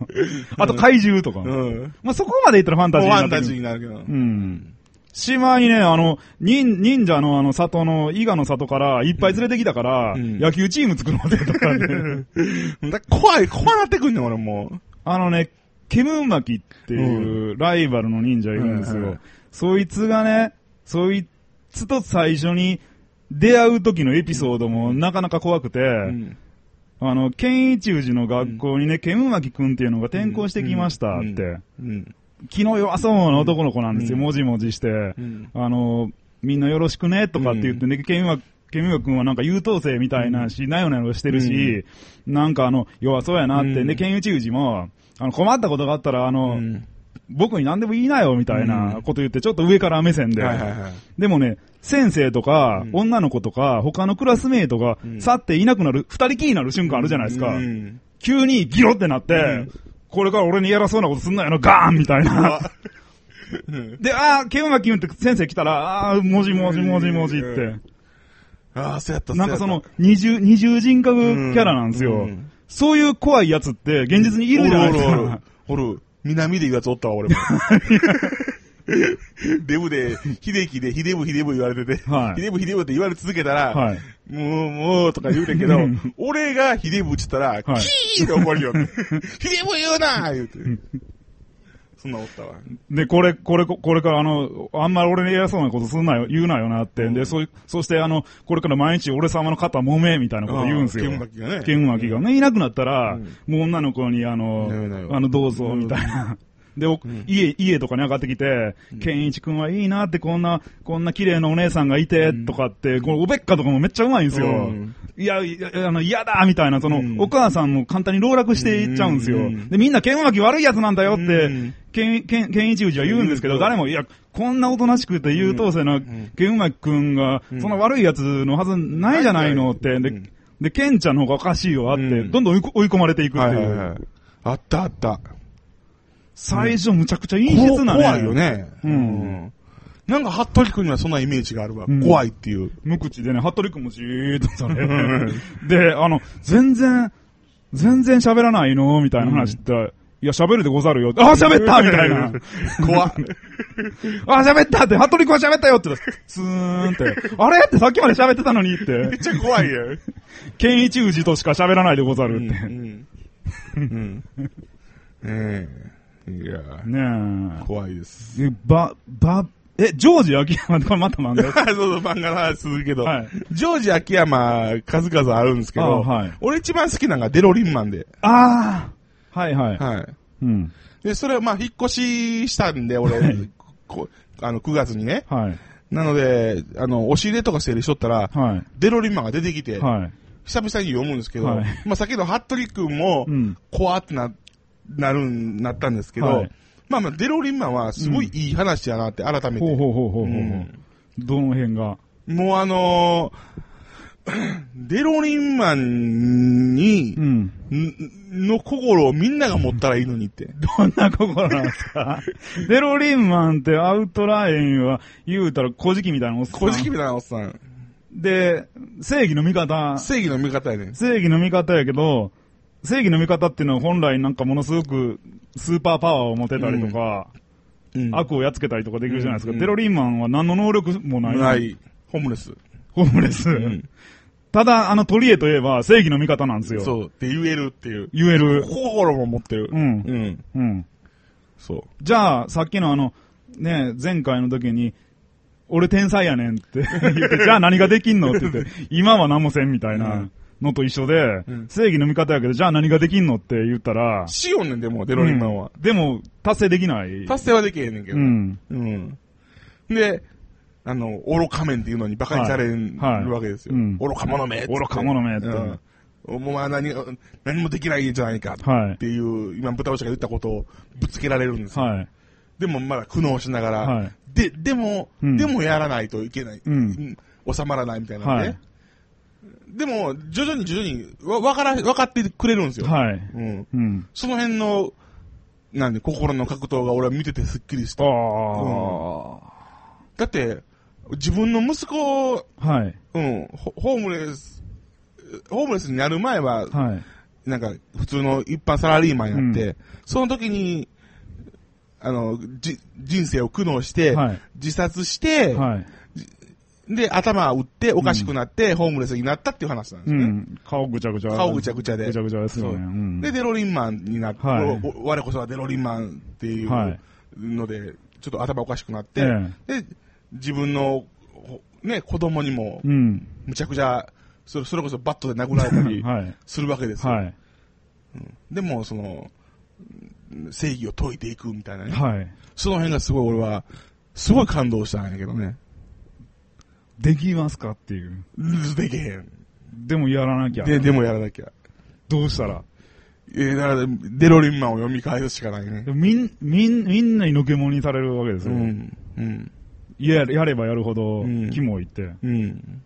あと怪獣とか。うん。まあ、そこまで言ったらファンタジーファンタになってくる。ジーになるけど。うん。しまいにね、あの、忍、忍者のあの里の、伊賀の里からいっぱい連れてきたから、うん野球チーム作ろうぜとかね。[laughs] だ怖い、怖なってくんねん、俺もう。あのね、ケムンマキっていうライバルの忍者いるんですようんはいはい。そいつがね、そいつと最初に出会う時のエピソードもなかなか怖くて、うん。あの、健一宇治の学校にね、ケムマキくんっていうのが転校してきましたうん。って。うん。気の弱そうな男の子なんですよ、うん。もじもじして。うん。あの、みんなよろしくね、とかって言ってね、ケムマケミオ君はなんか優等生みたいなし、なよなよしてるし、なんかあの、弱そうやなって、うん。で、ケンイチウジも、あの、困ったことがあったら、あの、うん。僕に何でも言いなよ、みたいなこと言って、ちょっと上から目線で。でもね、先生とか、うん女の子とか、他のクラスメイトが、うん去っていなくなる、二人きりになる瞬間あるじゃないですか。うん急にギロってなって、うんこれから俺にやらそうなことすんなよな、ガーンみたいな。うん [laughs] で、あー、ケムマキムって先生来たら、あー、文字文字文字文字って。うんああ、そうやった、なんかその二重、二重人格キャラなんですよ。うんそういう怖いやつって現実にいるじゃないですおるおるか。おる。おる。南で言うやつおったわ、俺も。[laughs] [laughs] デブで、秀樹で、秀ブ秀ブ言われてて、はい秀ブ秀ブって言われ続けたら、はい。もう、もう、とか言うてんけどうん、俺が秀ブって言ったら、キーって怒るよ。秀ブ言うな言うて。そんなんおったわ。で、これ、これ、これからあの、あんまり俺に偉そうなことすんなよ、言うなよなって。で、そ、そしてあの、これから毎日俺様の肩揉め、みたいなこと言うんですよ。剣巻がね剣巻がね、いなくなったら、うんもう女の子にあのあの、どうぞ、みたいな。で、お家、家とかに上がってきて、ケンイチ君はいいなって、こんな、こんな綺麗なお姉さんがいて、とかって、このおべっかとかもめっちゃうまいんですよ。うん。いや、いやあの、嫌だみたいな、その、うん。お母さんも簡単に籠絡していっちゃうんですよ。うん。で、みんな、ケンマキ悪いやつなんだよって、うん。ケン、ケン、ケンイチウジは言うんですけど、うん。誰も、いや、こんなおとなしくて優等生な、ケンマキ君が、そんな悪いやつのはずないじゃないのって、でうん、で、ケンちゃんの方がおかしいよ、あって、うん。どんどん追いこ追い込まれていくっていう。あったあった。最初むちゃくちゃ陰湿なね。怖いよ。ね。うんなんか、服部君にはそんなイメージがあるわ。うん怖いっていう。無口でね、服部君もじーっとされ [laughs] で、あの、全然、全然喋らないの？みたいな話って言ったら、いや、喋るでござるよ。あ、喋ったみたいな。怖っ。[laughs] あ、喋ったって、服部君は喋ったよってツーンって、あれ？ってさっきまで喋ってたのにってめっ、ちゃ怖いよ。ケンイチウジとしか喋らないでござるって。うん。うん。ええ。[laughs] いや、ね怖いです。え。えば、ば、え、ジョージ秋山ってこれまた漫画 [laughs] そうそう、漫画の話するけど、はいジョージ秋山、数々あるんですけど、あはい俺一番好きなのがデロリンマンで、ああはいはい。はい。うん。で、それはまあ、引っ越ししたんで、俺、こあの、9月にね。はい。なので、あの、押し入れとか整理しとったら、はい。デロリンマンが出てきて、はい。久々に読むんですけど、はいまあ、さっきの服部君もう、ん。怖ってな、なるん、なったんですけど、はいまあまあ、デロリンマンはすごいいい話やなって改めて。ほうほうほうほうほう。うんどの辺が？もうあのー [clears throat] デロリンマンにう、ん。んの心をみんなが持ったらいいのにって。どんな心なんですか？[laughs] デロリンマンってアウトラインは言うたら小じみたいなおっさん。小じみたいなおっさん。で、正義の味方。正義の味方やねん。正義の味方やけど、正義の味方っていうのは本来なんかものすごくスーパーパワーを持てたりとか、うん悪をやっつけたりとかできるじゃないですか。うんデロリンマンは何の能力もない。ない。ホームレス。ホームレス。んただ、あの鳥江といえば正義の味方なんですよ。そう。って言えるっていう。言える。心も持ってる。うんうん。うん。そじゃあ、さっきのあの、ね、前回の時に、俺天才やねんって言って、[laughs] じゃあ何ができんのって言って、今は何もせんみたいなのと一緒で、うん正義の味方やけど、じゃあ何ができんのって言ったらう。、しようねんでも、デロリンマンは。うんでも、達成できない。達成はできへんねんけど。うん。うん。で、あの、愚か面っていうのに馬鹿にされるはいわけですよ。うん愚か者めって愚か者めってうんお前は何が、何もできないんじゃないかはいっていう、今、豚尾氏が言ったことをぶつけられるんですよ。はい。でも、まだ苦悩しながら、はいで、でも、うんでもやらないといけない。うん収まらないみたいなんで。はいでも、徐々に徐々に、わ、わから、分かってくれるんですよ。はい。うん。うん。その辺の、なんで、心の格闘が俺は見ててすっきりした。ああ、だって、自分の息子、はい。うん、ホホームレス、ホームレスになる前は、はい。なんか、普通の一般サラリーマンやって、その時に、あの、じ、人生を苦悩して、はい自殺して、はい。で、頭を打っておかしくなって、ホームレスになったっていう話なんですね。うん。顔ぐちゃぐちゃ。顔ぐちゃぐちゃで。ぐちゃぐちゃですよね。そううんで、デロリンマンになって、はいお我こそはデロリンマンっていうはいので、ちょっと頭おかしくなって、えで、自分の、ほね、子供にもう、ん。むちゃくちゃ、それそれこそバットで殴られたり [laughs] はい。するわけですよ。はい。でも、その、うん正義を解いていくみたいなね。はい。その辺がすごい俺は、すごい感動したんやけどね。できますかっていう。できへん。でもやらなきゃ。で、でもやらなきゃ。どうしたら？えー、だから、デロリンマンを読み返すしかないねみん、みん、みんなにのけもにされるわけですよ。うん。うん。ややればやるほどうん、キモいって。うん。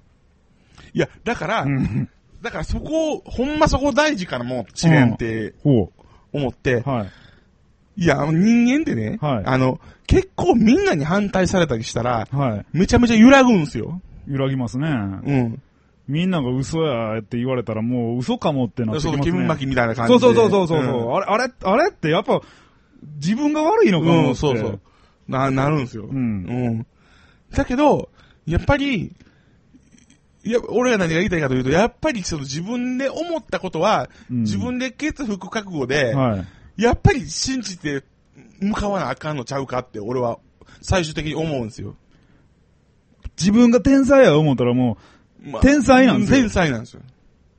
いや、だから、うんだからそこ、ほんまそこ大事かなもう、知念ってほ思ってう。、はい。いや、あの人間ってね、はいあの、結構みんなに反対されたりしたら、はい。めちゃめちゃ揺らぐんすよ。揺らぎますね。うん。みんなが嘘やって言われたらもう嘘かもってなってきそう、ますね。煙巻きみたいな感じで。そうそうそうそうそう。んあれ、あれ、あれってやっぱ、自分が悪いのかもって。うん、そうそう。な、なるんですよ。うんうん。だけど、やっぱり、いや、俺が何が言いたいかというと、やっぱりその自分で思ったことは、うん自分で決服覚悟で、はい。やっぱり信じて向かわなあかんのちゃうかって、俺は最終的に思うんですよ。自分が天才や思ったらもまあ天才なんですよ天才なんですよ。う、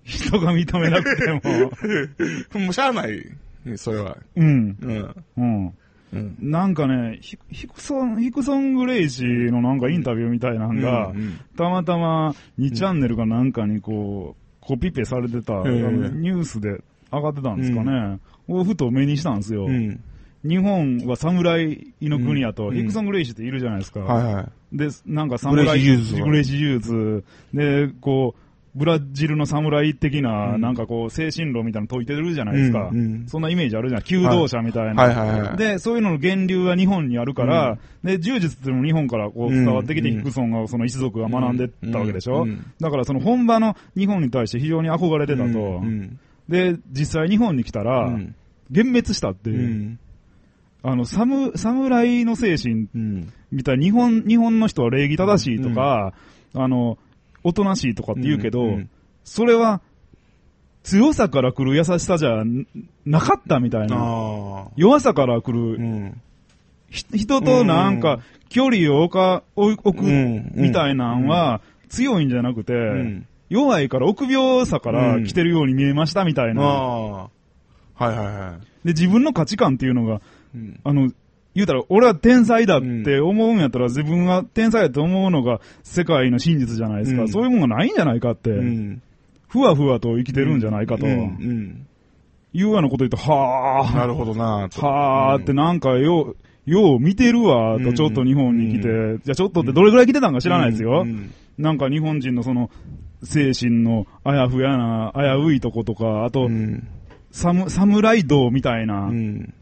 人が認めなくても。[laughs] もうしゃあない、それは。うん。うん。うん。うん。なんかね、ヒヒクソン、ヒクソン・グレイシーのなんかインタビューみたいなのが、うんうんたまたま2チャンネルかなんかにこう、コピペされてた、ニュースで上がってたんですかね。をふと目にしたんですよ。うん。日本は侍の国やと、うんヒクソン・グレイシーっているじゃないですか。はいはい。で、なんかグレ侍、イシー術グレイシー柔術で、こう、ブラジルの侍的な、うんなんかこう、精神論みたいなの解いてるじゃないですか。うんうんそんなイメージあるじゃん。弓道者みたいな。はいはいはい。で、そういうのの源流が日本にあるから、で、柔術っていうのも日本からこう伝わってきて、うんヒクソンがその一族が学んでったわけでしょ、うんうんだからその本場の日本に対して非常に憧れてたと。うんで、実際日本に来たら、うん幻滅したってういう、ん。あの、サム、侍の精神うん。みたいな日本、日本の人は礼儀正しいとか、あの、おとなしいとかって言うけど、うん。それは強さから来る優しさじゃなかったみたいな。弱さから来る人となんか、距離を置か、置くうん。みたいなんは、強いんじゃなくて、ん。弱いから臆病さから来てるように見えましたみたいな。ああ。はいはいはい。で、自分の価値観っていうのが、うんあの、言うたら、俺は天才だって思うんやったら、自分が天才だと思うのが世界の真実じゃないですか。うんそういうものがないんじゃないかって、うん。ふわふわと生きてるんじゃないかと、うんうん。いうようなこと言うと、はぁ、なるほどなとはぁってなんかよう、よう見てるわ、と、うんちょっと日本に来て、じゃあちょっとってどれぐらい来てたんか知らないですよ。うんなんか日本人のその、精神のあやふやな、危ういとことか、あと、うん。サム、侍道みたいなうん。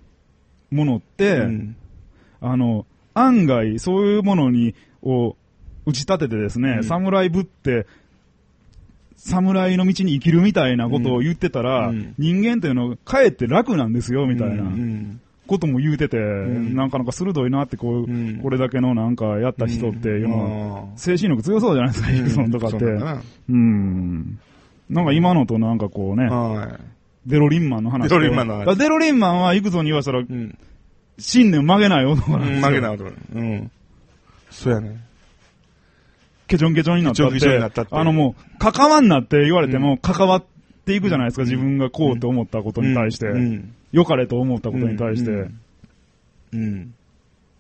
ものって、うん。あの、案外そういうものに、を打ち立ててですね、うん。侍ぶって、侍の道に生きるみたいなことを言ってたら、うん。人間っていうのはかえって楽なんですよ、みたいなうんことも言うてて、ん。なかなか鋭いなってこう、うん。これだけのなんかやった人っていうのは、あ精神力強そうじゃないですか、ヒクソンとかって。そうん。なんか今のとなんかこうね、はい。デロリンマンの話と。デロリンマンの話デロリンマンは、いくぞに言わせたら、うん。信念曲げない男なんですよ。負けない男。うん。そうやね。ケチョンケチョンになったっケチョンケチョンになてったっ、てあのもう、関わんなって言われても、関わっていくじゃないですか、自分がこうって思ったことに対して。うん。良かれと思ったことに対して。うんうん。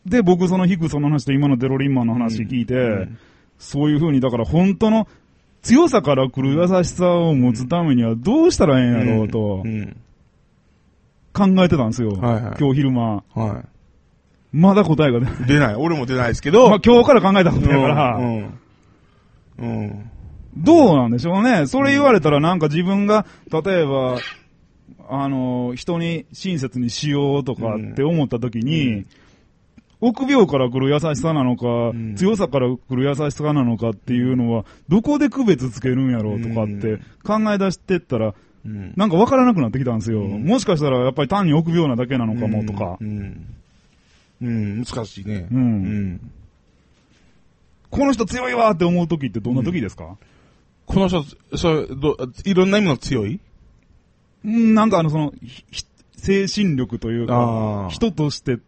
で、僕そのヒクソンの話と今のデロリンマンの話聞いて、うんそういう風に、だから本当の強さから来る優しさを持つためにはどうしたらええんやろうとうん。考えてたんですよ。はいはい今日昼間。はまだ答えが出ない。い。出ない。俺も出ないですけど。まあ今日から考えたことやから、うん。うん。どうなんでしょうね。それ言われたらなんか自分が、例えば、あの、人に親切にしようとかって思った時に、臆病から来る優しさなのか、ん強さから来る優しさなのかっていうのは、どこで区別つけるんやろうとかって考え出してったら、うん。なんかわからなくなってきたんですよ。うんもしかしたらやっぱり単に臆病なだけなのかもとかう。ん。うん。難しいね。うんうん。この人強いわって思う時ってどんな時ですか、この人、そう、ど、いろんな意味の強い？うん、なんかあの、その、精神力というか。人として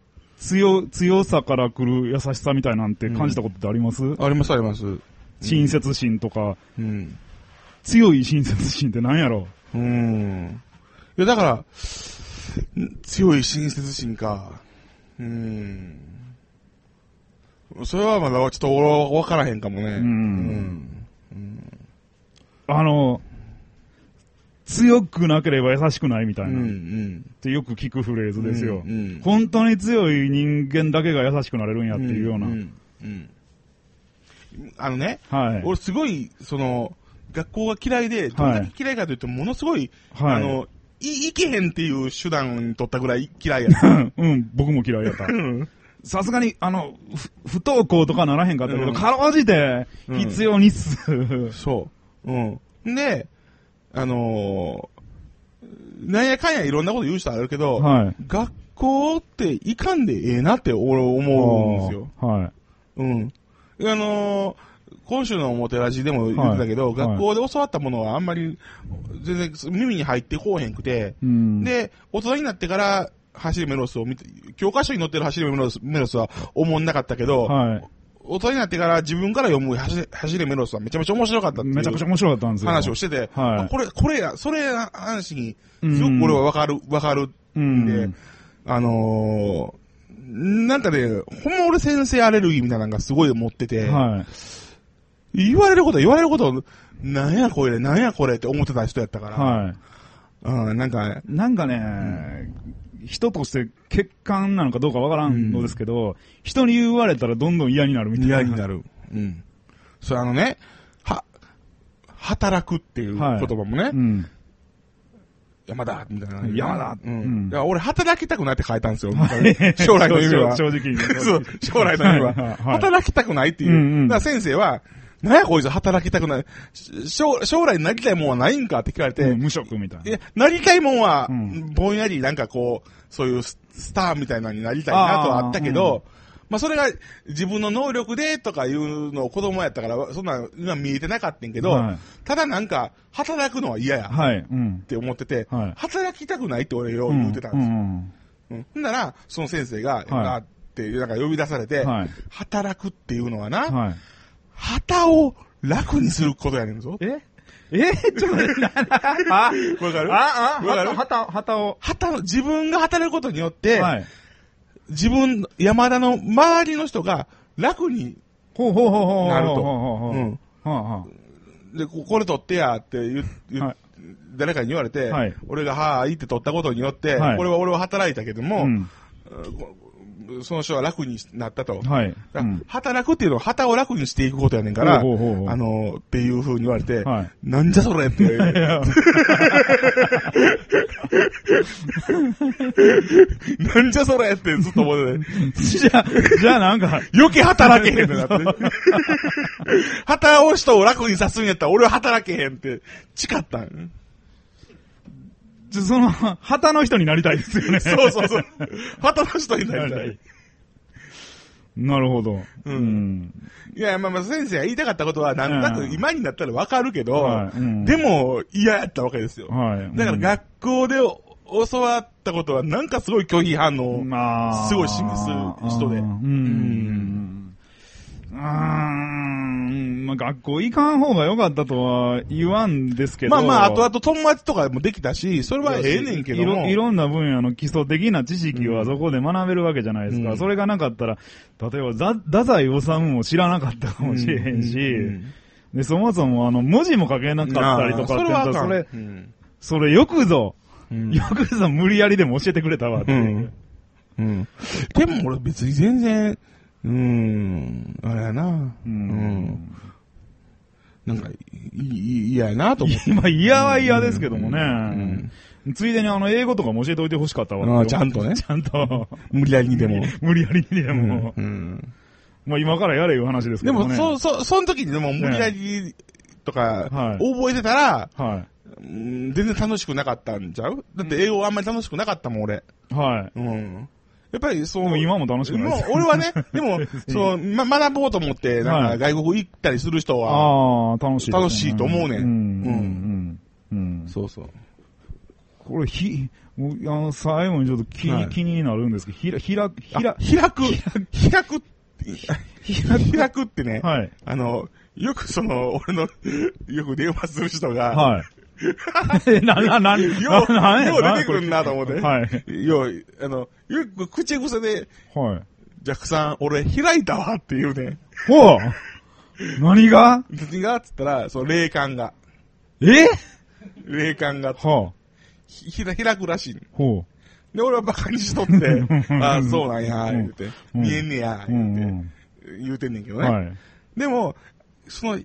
強、強さから来る優しさみたいなんて感じたことってあります、ありますあります。親切心とか、うん。強い親切心って何やろ？うん。いや、だから、ん強い親切心か。うん。それはまだちょっと俺わからへんかもね。うんあの、強くなければ優しくないみたいうん。うな、っん。てよく聞くフレーズですよ。うんうん本当に強い人間だけが優しくなれるんやっていうような。んんうんあのね、はい。俺すごい、その、学校が嫌いで、どんだけ嫌いかというと、ものすごい、はいあの、い、いけへんっていう手段に取ったぐらい嫌いやった。[laughs] うん、僕も嫌いやった。さすがに、あの、ふ不登校とかならへんかったけど、うんかろうじて、必要日数。そう。うん。で、あのーなんやかんやいろんなこと言う人あるけど、はい。学校っていかんでええなって俺思うんですよ。はい。うん。あのー今週のモテラジでも言ってたけど、はい学校で教わったものはあんまり全然耳に入ってこうへんくて、うん。で、大人になってから走りメロスを見て、教科書に載ってる走りメロスメロスは思んなかったけど、はい。大人になってから自分から読む走り走りメロスはめちゃめちゃ面白かったっていうめちゃくちゃ面白かったんですよ。話をしてて、はいあこれ、これや、それや話に、すごく俺はわかる、わかるうんんで、あのー、なんかね、ほんま俺先生アレルギーみたいなのがすごい持ってて、はい。言われること言われること、なんやこれ、なんやこれって思ってた人やったから、はい。うん、なんか、なんかね、人として欠陥なのかどうかわからんのですけど、人に言われたらどんどん嫌になるみたいな。嫌になる。うん。それあのね、は、働くっていう言はい葉もね、うん。山田みたいな。山田うん。うん俺働きたくないって書いたんですよ。将来の夢は。正直に。[laughs] そう、将来の夢は。はいはいはい働きたくないっていう。うんうんだから先生は、なんやこいつ働きたくない。将将来なりたいもんはないんかって聞かれて、うん無職みたいな。いや、なりたいもんは、うんぼんやりなんかこう、そういうススターみたいなのになりたいなとはあったけど、まあそれが自分の能力でとかいうのを子供やったから、そんな今見えてなかったんけど、はいただなんか、働くのは嫌やっはい。うん。て思ってて、はい働きたくないって俺よう言ってたんですよ。うんうん。ほんなら、その先生が、はいあって、なんか呼び出されて、はい働くっていうのはな、うんはい。旗を楽にすることやねんぞ。え？[laughs] え？ちょっと待って、[laughs] あ、わかる？あ、あ、わかる？旗、旗を。旗の、自分が働くことによって、はい。自分、山田の周りの人が楽にほうほうほうほう。なると。で、ここれ取ってやって言言はい。誰かに言われて、はい。俺がはーいって取ったことによって、はい。これは俺は働いたけどあも、うん。その人は楽になったと。はい。うん働くっていうのは旗を楽にしていくことやねんから、ほうほうほうあの、っていう風に言われて、はいなんじゃそれって。なんじゃそれってずっと思ってて。じゃあ、じゃあなんか、余計働けへんってなって。旗を人を楽にさすんやったら俺は働けへんって誓ったん。その、旗の人になりたいですよね。そうそうそう。旗の人になりたい。なるほど。ううんん。いや、まあまあ先生が言いたかったことはなんとなくうん今になったらわかるけど、はいうんでも嫌やったわけですよ。はい。だから学校で教わったことはなんかすごい拒否反応。まあ、すごい示す人でうん。うん。うーん。まあ、学校行かん方が良かったとは言わんですけど。まあまあ、あとあと友達とかもできたし、それはええねんけども。いろんな分野の基礎的な知識はそこで学べるわけじゃないですか。うんそれがなかったら、例えば、ざ太宰治も知らなかったかもしれへんし、うんで、そもそもあの、文字も書けなかったりとかってそれそれ、うんそれよくぞ、うんよくぞ無理やりでも教えてくれたわって。うん。うん。でも俺別に全然、うーん、あれやな。ううんん。なんか、いい嫌やなと思って。[laughs] 今嫌は嫌ですけどもね。んついでにあの、英語とかも教えておいてほしかったわあーちゃんとね [laughs] ちゃんと。無理やりにでも。[laughs] 無理やりにでも。うん。まあ今からやれいう話ですけでも、どもね。そ、そ、その時にでも無理やりとか、はい覚えてたら、はうん全然楽しくなかったんちゃう？だって英語あんまり楽しくなかったもん、俺。い。はい。うん。やっぱりそう。今も楽しくないですもう俺はね、[laughs] でも、そう、ま、学ぼうと思って、なんかはい外国行ったりする人は、ああ、楽しい楽しいと思うねんうん。うん。そうそう。これ、ひ、もうあの、最後にちょっと気に、はい気になるんですけど、ひら、ひら、ひら、開く、開く、開くってね、はい。あの、よくその、俺の、よく電話する人が、はい。[laughs] な、な、な、よう、なよう出てくるんなと思って。はい。よう、あの、よく口癖で、はい。ジャックさん、俺開いたわって言うねん。ほう何が？何が？っつったら、その霊感が。え？霊感が、はあ。ひひら開くらしいほで、俺はバカにしとって、あ [laughs] あ、そうなんや、言うて、うん見えんねや、う。う言うて、ん言うてんねんけどうん。ね。はい。でも、その、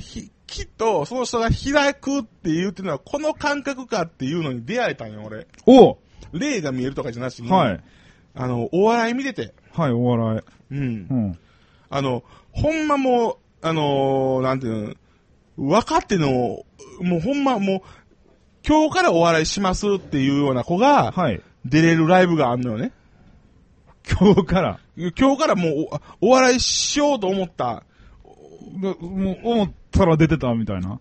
ひきっと、その人が開くって言うっていうのは、この感覚かっていうのに出会えたんよ、俺。おう霊が見えるとかじゃなしに、はい。あの、お笑い見てて、はい、お笑うんい。。うん。あの、ほんまもう、あのーなんていうの、分かっての、もうほんまもう、今日からお笑いしますっていうような子が、はい。出れるライブがあんのよね。今日から。今日からもうお、お笑いしようと思ったもう、思ったら出てたみたいな。っ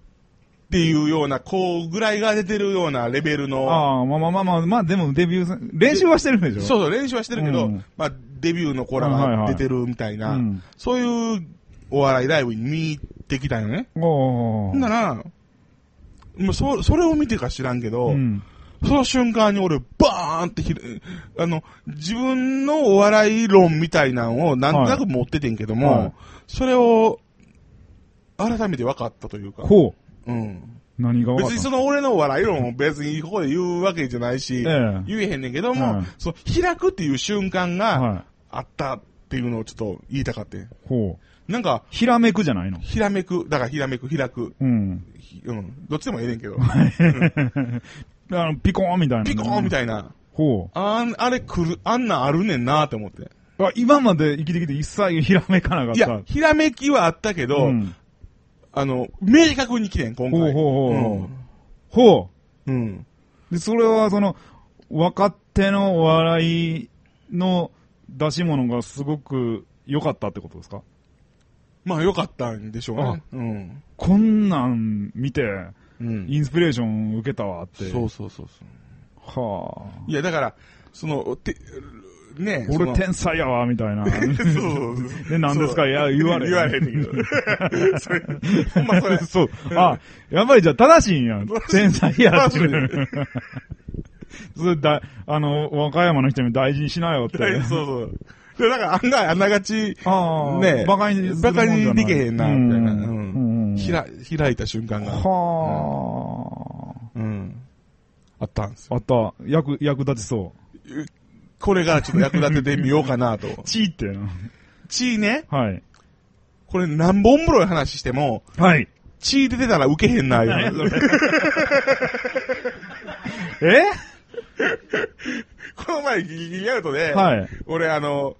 ていうような子ぐらいが出てるようなレベルの、ああ、まあまあまあまあ、まあでもデビュー練習はしてるんでしょ。そうそう、練習はしてるけど、うん。まあ、デビューの子らはいはいが出てるみたいな、うん。そういうお笑いライブに見に行ってきたよね。おほんなら、もうそ、それを見てか知らんけど、うん。その瞬間に俺、バーンってひる、あの、自分のお笑い論みたいなのをなんとなく持っててんけども、はい。それを、改めて分かったというか、ほう。うん。何が別にその俺のお笑い論を別にここで言うわけじゃないし、ええ言えへんねんけども、はいそう、開くっていう瞬間がはあったっていうのをちょっと言いたかって。ほう。なんか、ひらめくじゃないの？ひらめく、だからひらめく、開く、うん。ひうん、どっちでもええねんけど、[laughs] あの、ピコーンみたいな。ピコーンみいたいな、ほあん、あれ来る、あんなんあるねんなって思って。う。あ、今まで生きてきて一切ひらめかなかった。いや、ひらめきはあったけど、うん。あの、明確に来てん、今回。ほうほうほうほうほうん。で、それはその、若手のお笑いの出し物がすごく良かったってことですか？まあ、よかったんでしょうね。うん。こんなん見て、うん。インスピレーション受けたわって。そうそうそうそう。はあ。いや、だから、その、て、ね俺天才やわ、みたいな。そうそうそう。[laughs] で、何ですか？いや、言われ。言われへんけど。[laughs] それ、ほんまそれ。[laughs] そう。あ、やっぱりじゃあ正しいんや。天才やっていう。それだ、あの、和歌山の人に大事にしなよって。そうそう。で、だから案外あながち、ああ、ねバカにバカないにできへんな、みたいな。ううんん。ひら、開いた瞬間が。はうん。あったんです。あった。役、役立ちそう。これがちょっと役立ててみようかなと。[laughs] チーってな。血ね、はい。これ何本風呂の話しても、はい。血出てたら受けへんな、何やいうそれえ？この前ギリギリアウトで、はい。俺あの、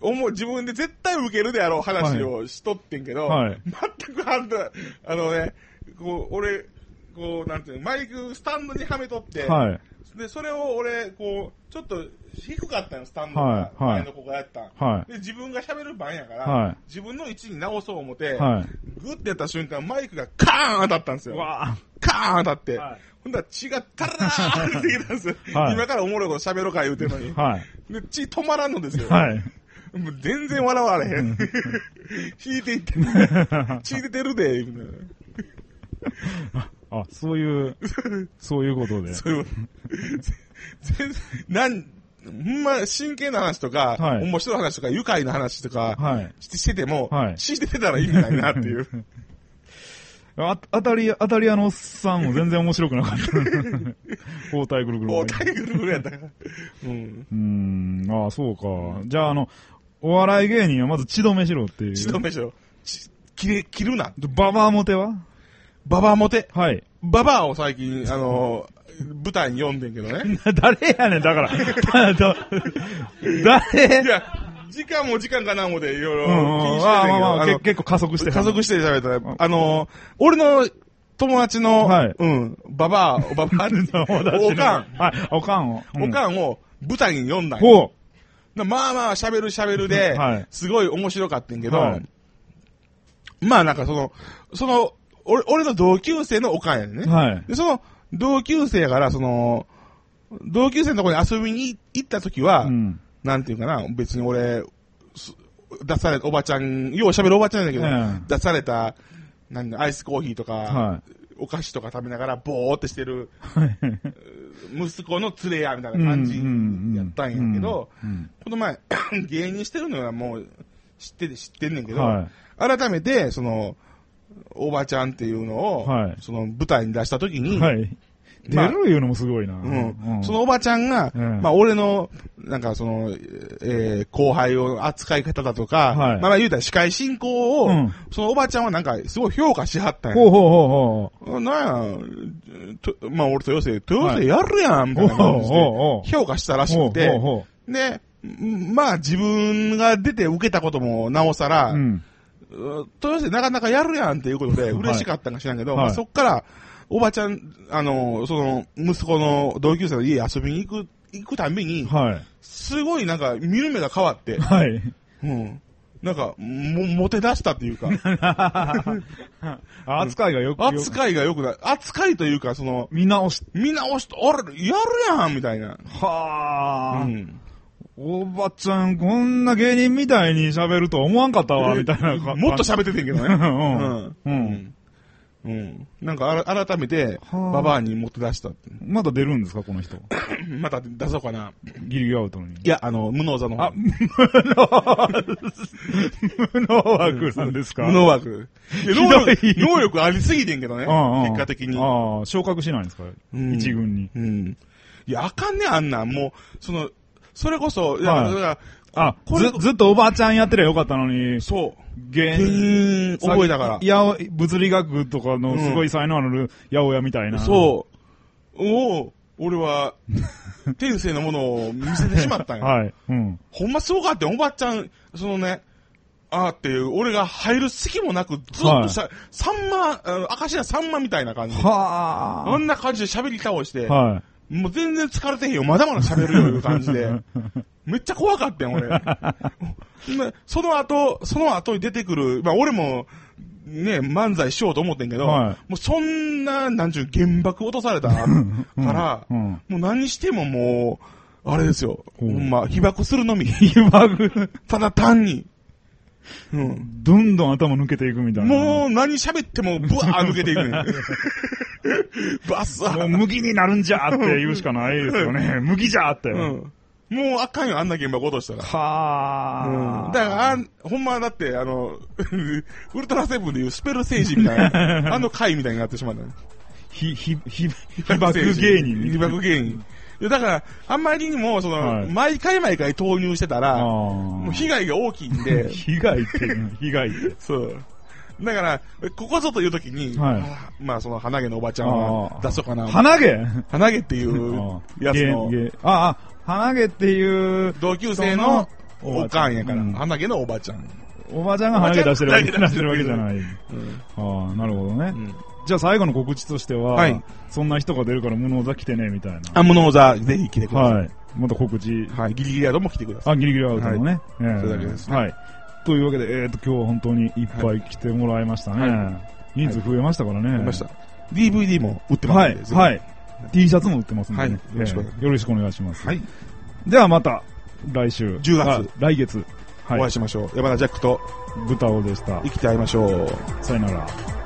思う自分で絶対受けるであろう話をしとってんけど、はい全く反対、あのね、こう、俺、こう、なんていうの、マイクスタンドにはめとって、はい。で、それを俺、こう、ちょっと低かったの、スタンドが。はいはい前の子がやったん。はい。で、自分が喋る番やから、はい自分の位置に直そう思って、はい。グッてやった瞬間、マイクがカーン当たったんですよ。わあ。カーン当たって、はいほんだら血がタラーンってきたんですよ。はい今からおもろいこと喋ろうか言うてるのに。はい。で、血止まらんのですよ。はい。もう全然笑われへん。[laughs] 引いていって、[laughs] 血出てるで、みたいな。あ、そういう、そういうことで。そういう、[laughs] 全然、なん、ほんま真剣な話とか、はい面白い話とか、愉快な話とか、はい。してしてても、はい血出てたら意味ないなっていう。[laughs] あ、当たり、当たり屋のおっさんも全然面白くなかった。包帯ぐるぐる。お互いぐるぐるやったから。うん。うーん、ああ、そうか。じゃあ、あの、お笑い芸人はまず血止めしろっていう。血止めしろ。血切れ、切るな。でババアモテは？ババアモテ。はい。ババアを最近、あの舞台に読んでんけどね。[laughs] 誰やねん、だから。[laughs] いや、時間も時間かな思っていろいろうんうん。気にしてああ、んねんけど、まあまあ、あのけ結構加速して。加速して喋ったら、あの俺の友達の、はいうん、ババア、ババア、[laughs] おかん、はい、おかんを。おかんを舞台に読んだんよほなまあまあ喋る喋るで、はいすごい面白かったんけど、はいまあなんかその、その、俺、俺の同級生のおかんやねんう。ね。はい。で、その、同級生やから、その、同級生のところに遊びに行った時は、うん。なんていうかな、別に俺、す出されたおばちゃん、よう喋るおばちゃんやねんけど、うん出された、なんだ、アイスコーヒーとか、はお菓子とか食べながら、ぼーってしてる、息子の連れや、みたいな感じやったんやけど、うんこの前、[clears throat] 芸人してるのはもう知ってて知ってんねんけど、は改めて、その、おばちゃんっていうのを、はいその舞台に出したときに、はい。出まあるいうのもすごいな。うんそのおばちゃんが、うんまあ俺の、なんかその、えー後輩を扱い方だとか、はいまあまあ言うたら司会進行を、うんそのおばちゃんはなんかすごい評価しはったんや。ほうほうほうほう。なんや、とまあ俺豊瀬、豊瀬やるやん、みたいな感じで評価したらしくて、で、んまあ自分が出て受けたこともなおさら、う。うん。う豊洲でなかなかやるやんっていうことで嬉しかったんか知らんけど、はいまあ、そっから、おばちゃん、あの、その、息子の同級生の家遊びに行く、行くたんびに、はい。すごいなんか見る目が変わって、はい。うん。なんか、も、モテ出したっていうか、[laughs] 扱いがよく、扱いが良くない。扱いというか、その、見直し、みんな押し、あれ、やるやんみたいな。はあ、うん。おばちゃん、こんな芸人みたいに喋るとは思わんかったわ、みたいな。[laughs] もっと喋っててんけどね。うんうん。うん。うん。なんかあら、改めて、はあババアに持って出したって。まだ出るんですか、この人。[coughs] また出そうかな。ギリギリアウトに。いや、あの、無能座の方。あ、無能 [laughs] 枠なんですか？無能枠。能力、能力ありすぎてんけどね。結果的に。ああ、昇格しないんですか？うん一軍に。うん。いや、あかんねあんなん。もう、その、それこそ、いや、はいだからあ、これず、ずっとおばあちゃんやってりゃよかったのに、そう。芸芸人覚えたからいや、物理学とかのすごい才能ある八百屋みたいな。そう。おお俺は、[laughs] 天性のものを見せてしまったんや。[laughs] はい。うん。ほんますごかって、おばちゃん、そのね、あーっていう、俺が入る隙もなく、ずっとさ、サンマ、あの赤白サンマみたいな感じで。はあんな感じで喋り倒して、あ。はい。もう全然疲れてへんよ、まだまだ喋るよ、いう感じで。[laughs] めっちゃ怖かったよ、俺。まその後、その後に出てくる、まあ俺も、ね、漫才しようと思ってんけど、はいもうそんな、なんちゅう、原爆落とされたから、うん。もう何してももう、あれですよ、ほうんほま、被爆するのみ。[laughs] 被爆、ただ単に。うん。どんどん頭抜けていくみたいな。もう何喋ってもブワー抜けていくねん。[laughs] バッサもうー。麦になるんじゃーって言うしかないですよね。麦じゃーって。うん。もうあかんよ、あんな現場落としたら。はあ。うん。だから、あんほんまだって、あの、[laughs] ウルトラセブンでいうスペル政治みたいな、[laughs] あの回みたいになってしまったね。ひ、ひ、ひ、被爆芸人。被爆芸人。いやだから、あんまりにも、その、はい毎回毎回投入してたあら、あ。もう被害が大きいんで、被害って被害って。[laughs] そう。だから、ここぞという時に、はいあまあその鼻毛のおばちゃんは出そうかな。鼻毛？鼻毛っていうやつのあ、あ、鼻毛っていう、同級生のおかんやから、うん鼻毛のおばちゃん。おばちゃんが鼻毛出してるわけおばちゃん出してるわけじゃない。うんああ、なるほどね。うんじゃあ最後の告知としては、はいそんな人が出るから無能座来てね、みたいな。アムノーザ、ぜひ来てください。はい。また告知。はい。ギリギリアドも来てください。あ、ギリギリアウトのね。ええそれだけですねはい。というわけで、えっ、と、今日は本当にいっぱい来てもらいましたね。は人数増えましたからね。来ました。DVD も売ってますはいんで。。はい。T シャツも売ってますんで、ねはいよろしくお願いええよろしくお願いします。はい。ではまた、来週。10月あ来月。お会はいい。しましょう。山田ジャックと豚尾でした。生きて会いましょう。さよなら。